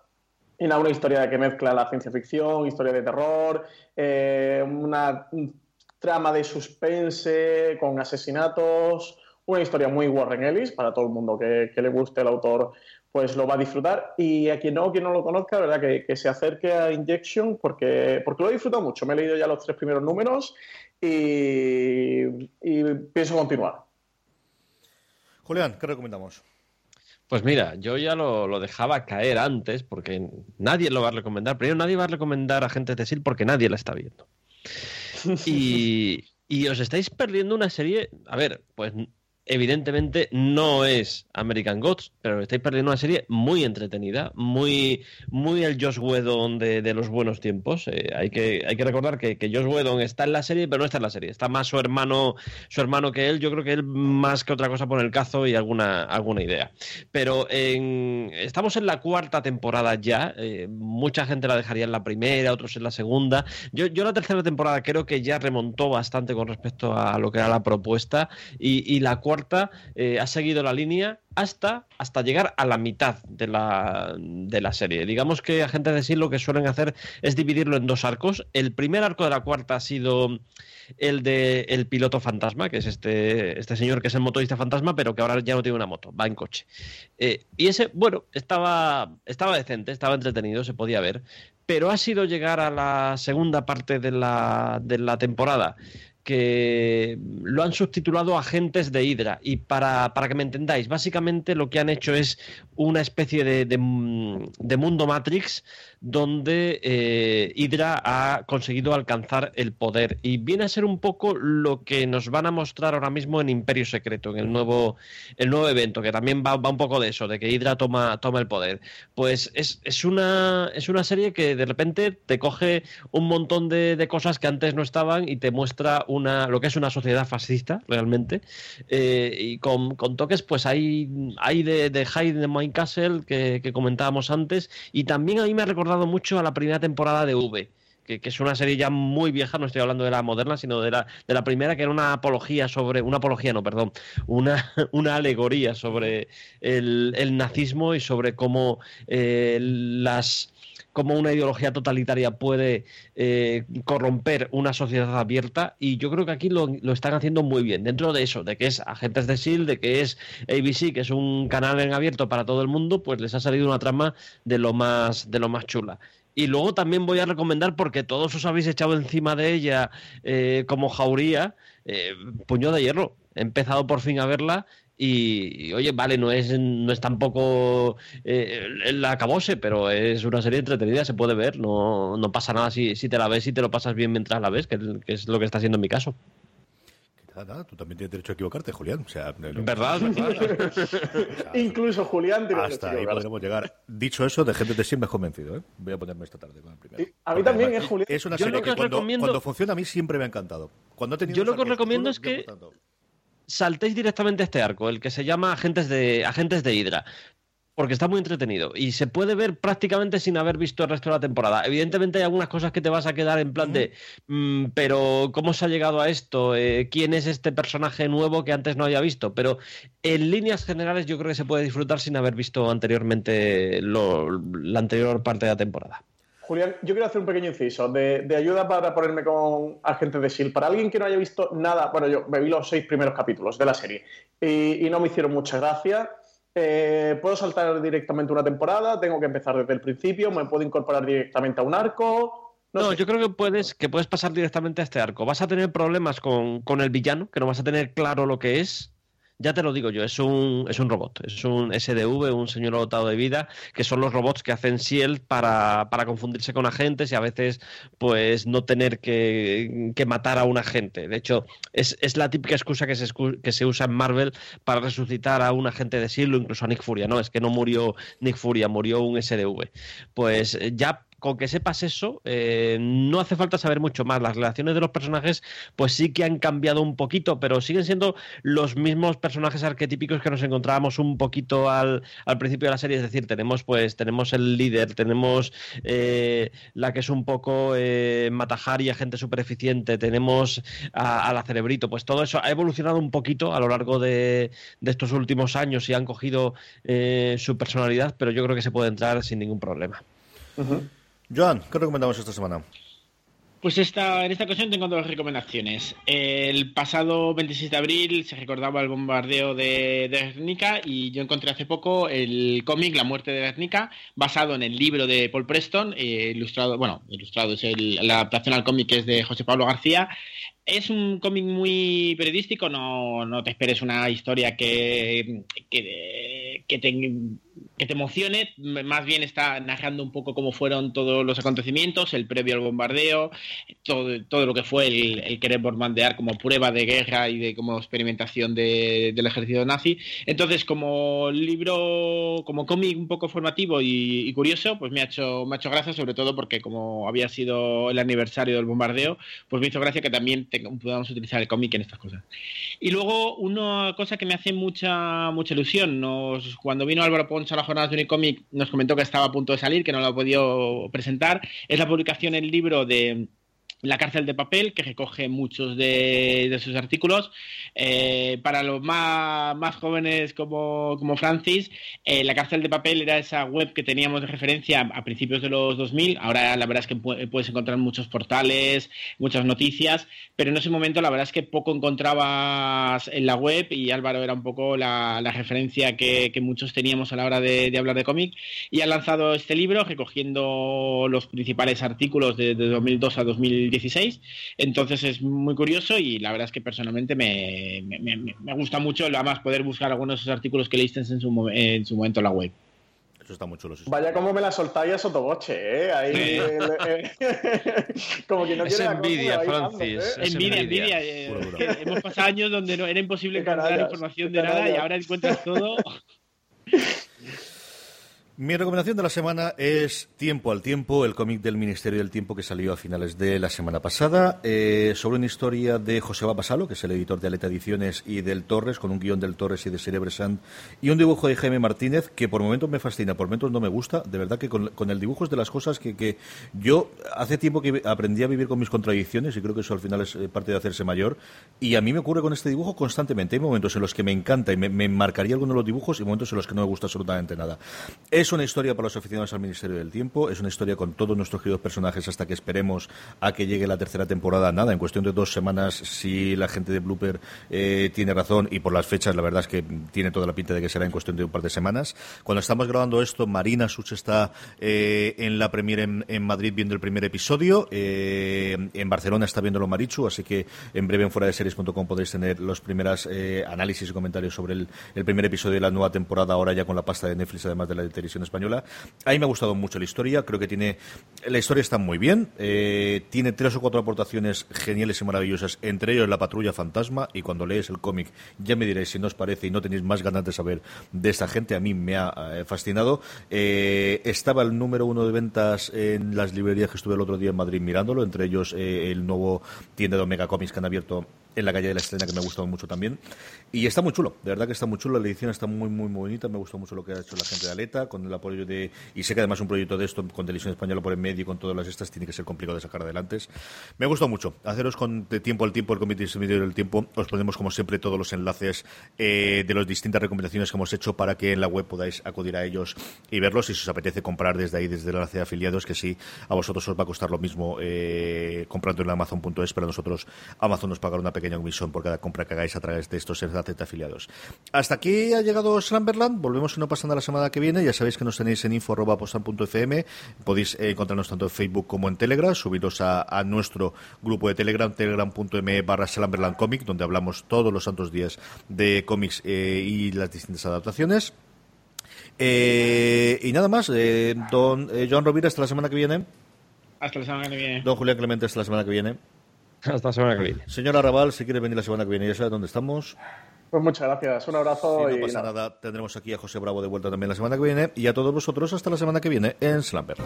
Y nada, una historia que mezcla la ciencia ficción, historia de terror, eh, una trama de suspense con asesinatos, una historia muy Warren Ellis para todo el mundo que, que le guste el autor pues lo va a disfrutar. Y a quien no, quien no lo conozca, verdad que, se acerque a Injection porque, porque lo he disfrutado mucho. Me he leído ya los tres primeros números y, pienso continuar. Julián, ¿qué recomendamos? Pues mira, yo ya lo, dejaba caer antes porque nadie lo va a recomendar. Primero, nadie va a recomendar a Gente de Sil porque nadie la está viendo. Y, y os estáis perdiendo una serie. A ver, pues evidentemente no es American Gods, pero estáis perdiendo una serie muy entretenida, muy, muy el Josh Whedon de, los buenos tiempos. Eh, hay, que, hay que recordar que, que, Josh Whedon está en la serie, pero no está en la serie. Está más su hermano, su hermano que él. Yo creo que él más que otra cosa pone el cazo y alguna, alguna idea. Pero estamos en la cuarta temporada ya. Eh, mucha gente la dejaría en la primera, otros en la segunda. Yo, yo la tercera temporada creo que ya remontó bastante con respecto a lo que era la propuesta y, y la cuarta eh, ha seguido la línea hasta, hasta llegar a la mitad de la, de la serie. Digamos que Agentes de sí lo que suelen hacer es dividirlo en dos arcos. El primer arco de la cuarta ha sido el de el piloto fantasma, que es este, este señor que es el motorista fantasma, pero que ahora ya no tiene una moto, va en coche. Eh, y ese, bueno, estaba, estaba decente, estaba entretenido, se podía ver, pero ha sido llegar a la segunda parte de la, de la temporada que lo han subtitulado Agentes de Hydra. Y para, para, que me entendáis, básicamente lo que han hecho es una especie de, de, mundo Matrix donde eh, Hydra ha conseguido alcanzar el poder. Y viene a ser un poco lo que nos van a mostrar ahora mismo en Imperio Secreto, en el nuevo, el nuevo evento, que también va, un poco de eso, de que Hydra toma, toma el poder. Pues es, es, una, es una serie que de repente te coge un montón de, de cosas que antes no estaban y te muestra una, lo que es una sociedad fascista, realmente. Eh, y con, toques, pues hay, hay de, de Hyde de Mine Castle que, que comentábamos antes. Y también a mí me ha recordado mucho a la primera temporada de V. Que, es una serie ya muy vieja, no estoy hablando de la moderna, sino de la, de la primera, que era una apología sobre, una apología, no, perdón, una, una alegoría sobre el, nazismo y sobre cómo eh, las cómo una ideología totalitaria puede eh, corromper una sociedad abierta y yo creo que aquí lo, lo, están haciendo muy bien. Dentro de eso, de que es Agentes de SEAL, de que es ABC, que es un canal en abierto para todo el mundo, pues les ha salido una trama de lo más, de lo más chula. Y luego también voy a recomendar, porque todos os habéis echado encima de ella eh, como jauría, eh, Puño de Hierro. He empezado por fin a verla y, oye, vale, no es, no es tampoco eh, el acabose, pero es una serie entretenida, se puede ver, no, no pasa nada si, si te la ves y te lo pasas bien mientras la ves, que, es lo que está haciendo en mi caso. Nada, tú también tienes derecho a equivocarte, Julián. O sea, ¿Verdad? Incluso Julián tiene Hasta ahí podemos llegar. Dicho eso, de gente de sí me he convencido. ¿eh? Voy a ponerme esta tarde con el primero. a mí también, es ¿eh, Julián? Es una serie que, cuando, funciona a mí siempre me ha encantado. Cuando Yo lo que os recomiendo es que saltéis directamente a este arco, el que se llama Agentes de, Agentes de Hydra. Porque está muy entretenido y se puede ver prácticamente sin haber visto el resto de la temporada. Evidentemente hay algunas cosas que te vas a quedar en plan de, mm, pero ¿cómo se ha llegado a esto? Eh, ¿Quién es este personaje nuevo que antes no había visto? Pero en líneas generales yo creo que se puede disfrutar sin haber visto anteriormente la anterior parte de la temporada. Julián, yo quiero hacer un pequeño inciso de, ayuda para ponerme con agentes de SEAL. Para alguien que no haya visto nada, bueno, yo me vi los seis primeros capítulos de la serie y, no me hicieron mucha gracia. Eh, ¿Puedo saltar directamente una temporada? ¿Tengo que empezar desde el principio? ¿Me puedo incorporar directamente a un arco? No, yo creo que puedes, que puedes pasar directamente a este arco. Vas a tener problemas con, con el villano, que no vas a tener claro lo que es Ya te lo digo yo, es un, es un robot, es un SDV, un señor dotado de vida, que son los robots que hacen SHIELD para, para confundirse con agentes y a veces pues no tener que, que matar a un agente. De hecho, es, es la típica excusa que se, que se usa en Marvel para resucitar a un agente de SHIELD o incluso a Nick Furia. No, es que no murió Nick Furia, murió un SDV. Pues ya con que sepas eso, eh, no hace falta saber mucho más. Las relaciones de los personajes, pues sí que han cambiado un poquito, pero siguen siendo los mismos personajes arquetípicos que nos encontrábamos un poquito al, principio de la serie. Es decir, tenemos, pues, tenemos el líder, tenemos eh, la que es un poco eh, Matajari, gente súper eficiente, tenemos a, la cerebrito. Pues todo eso ha evolucionado un poquito a lo largo de, estos últimos años y han cogido su personalidad, pero yo creo que se puede entrar sin ningún problema. Joan, ¿qué recomendamos esta semana? Pues esta, en esta ocasión tengo dos recomendaciones. El pasado 26 de abril se recordaba el bombardeo de, de y yo encontré hace poco el cómic La muerte de Guernica, basado en el libro de Paul Preston, eh, ilustrado, bueno, ilustrado es la adaptación al cómic que es de José Pablo García, es un cómic muy periodístico, no, no, te esperes una historia que, que, que, te, que, te, emocione, más bien está narrando un poco cómo fueron todos los acontecimientos, el previo al bombardeo, todo, todo lo que fue el, el, querer bombardear como prueba de guerra y de como experimentación de, del ejército nazi. Entonces, como libro, como cómic un poco formativo y, y, curioso, pues me ha, hecho, me ha hecho gracia, sobre todo porque como había sido el aniversario del bombardeo, pues me hizo gracia que también podamos utilizar el cómic en estas cosas. Y luego una cosa que me hace mucha mucha ilusión, nos, cuando vino Álvaro Ponce a la jornada de Unicomic nos comentó que estaba a punto de salir, que no lo ha podido presentar, es la publicación del libro de la cárcel de papel, que recoge muchos de, sus artículos. Eh, para los más, más jóvenes como, como Francis, eh, la cárcel de papel era esa web que teníamos de referencia a, principios de los 2000. Ahora la verdad es que puedes encontrar muchos portales, muchas noticias, pero en ese momento la verdad es que poco encontrabas en la web y Álvaro era un poco la, referencia que, muchos teníamos a la hora de, hablar de cómic. Y ha lanzado este libro recogiendo los principales artículos de, de 2002 a 2010 16. Entonces es muy curioso y la verdad es que personalmente me, gusta mucho, además, poder buscar algunos de esos artículos que leíste en su, en su momento en la web. Eso está muy chulo. Vaya como me la soltáis a sotoboche, ¿eh? Ahí, como que no es envidia, Francis. ¿eh? envidia, envidia. Eh, hemos pasado años donde no era imposible encontrar información de nada y ahora encuentras todo. Mi recomendación de la semana es Tiempo al Tiempo, el cómic del Ministerio del Tiempo que salió a finales de la semana pasada, eh, sobre una historia de José Babasalo, que es el editor de Aleta Ediciones, y del Torres, con un guion del Torres y de Cerebresant, y un dibujo de Jaime Martínez, que por momentos me fascina, por momentos no me gusta. De verdad que con, el dibujo es de las cosas que, que, yo hace tiempo que aprendí a vivir con mis contradicciones, y creo que eso al final es eh, parte de hacerse mayor, y a mí me ocurre con este dibujo constantemente. Hay momentos en los que me encanta y me, marcaría alguno de los dibujos, y momentos en los que no me gusta absolutamente nada. Una historia para los aficionados al Ministerio del Tiempo, es una historia con todos nuestros queridos personajes hasta que esperemos a que llegue la tercera temporada. Nada, en cuestión de dos semanas, si la gente de Blooper eh, tiene razón y por las fechas, la verdad es que tiene toda la pinta de que será en cuestión de un par de semanas. Cuando estamos grabando esto, Marina Such está eh, en la premier en, Madrid viendo el primer episodio. Eh, en Barcelona está viendo lo Marichu, así que en breve en fuera de series.com podréis tener los primeros análisis y comentarios sobre el, primer episodio de la nueva temporada, ahora ya con la pasta de Netflix, además de la española. A mí me ha gustado mucho la historia, creo que tiene. La historia está muy bien, eh, tiene tres o cuatro aportaciones geniales y maravillosas, entre ellos la patrulla fantasma. Y cuando lees el cómic, ya me diréis si no os parece y no tenéis más ganas de saber de esta gente. A mí me ha eh, fascinado. Eh, estaba el número uno de ventas en las librerías que estuve el otro día en Madrid mirándolo, entre ellos el nuevo tienda de Omega Comics que han abierto en la calle de la Estrella, que me ha gustado mucho también. Y está muy chulo, de verdad que está muy chulo, la edición está muy, muy, muy bonita, me gustó mucho lo que ha hecho la gente de Aleta, con el apoyo de... Y sé que además un proyecto de esto, con televisión española por en medio y con todas las estas, tiene que ser complicado de sacar adelante. Me ha gustado mucho. Haceros con de tiempo al tiempo, el comité medio del tiempo, os ponemos como siempre todos los enlaces eh, de las distintas recomendaciones que hemos hecho para que en la web podáis acudir a ellos y verlos. Si os apetece comprar desde ahí, desde el enlace de afiliados, que sí, a vosotros os va a costar lo mismo eh, comprando en Amazon.es, pero a nosotros Amazon nos pagará una pequeña pequeña comisión por cada compra que hagáis a través de estos enlaces afiliados. Hasta aquí ha llegado Slumberland. Volvemos si no pasa nada la semana que viene. Ya sabéis que nos tenéis en info.postan.fm. Podéis eh, encontrarnos tanto en Facebook como en Telegram. Subiros a, nuestro grupo de Telegram, telegram.me barra Slumberland Comic, donde hablamos todos los santos días de cómics eh, y las distintas adaptaciones. Eh, y nada más, don Joan Rovira, hasta la semana que viene. Hasta la semana que viene. Don Julián Clemente, hasta la semana que viene. Hasta la semana que viene. Señora Raval, si quiere venir la semana que viene, ya sabe dónde estamos. Pues muchas gracias, un abrazo. y no pasa nada. tendremos aquí a José Bravo de vuelta también la semana que viene y a todos vosotros hasta la semana que viene en Slamper.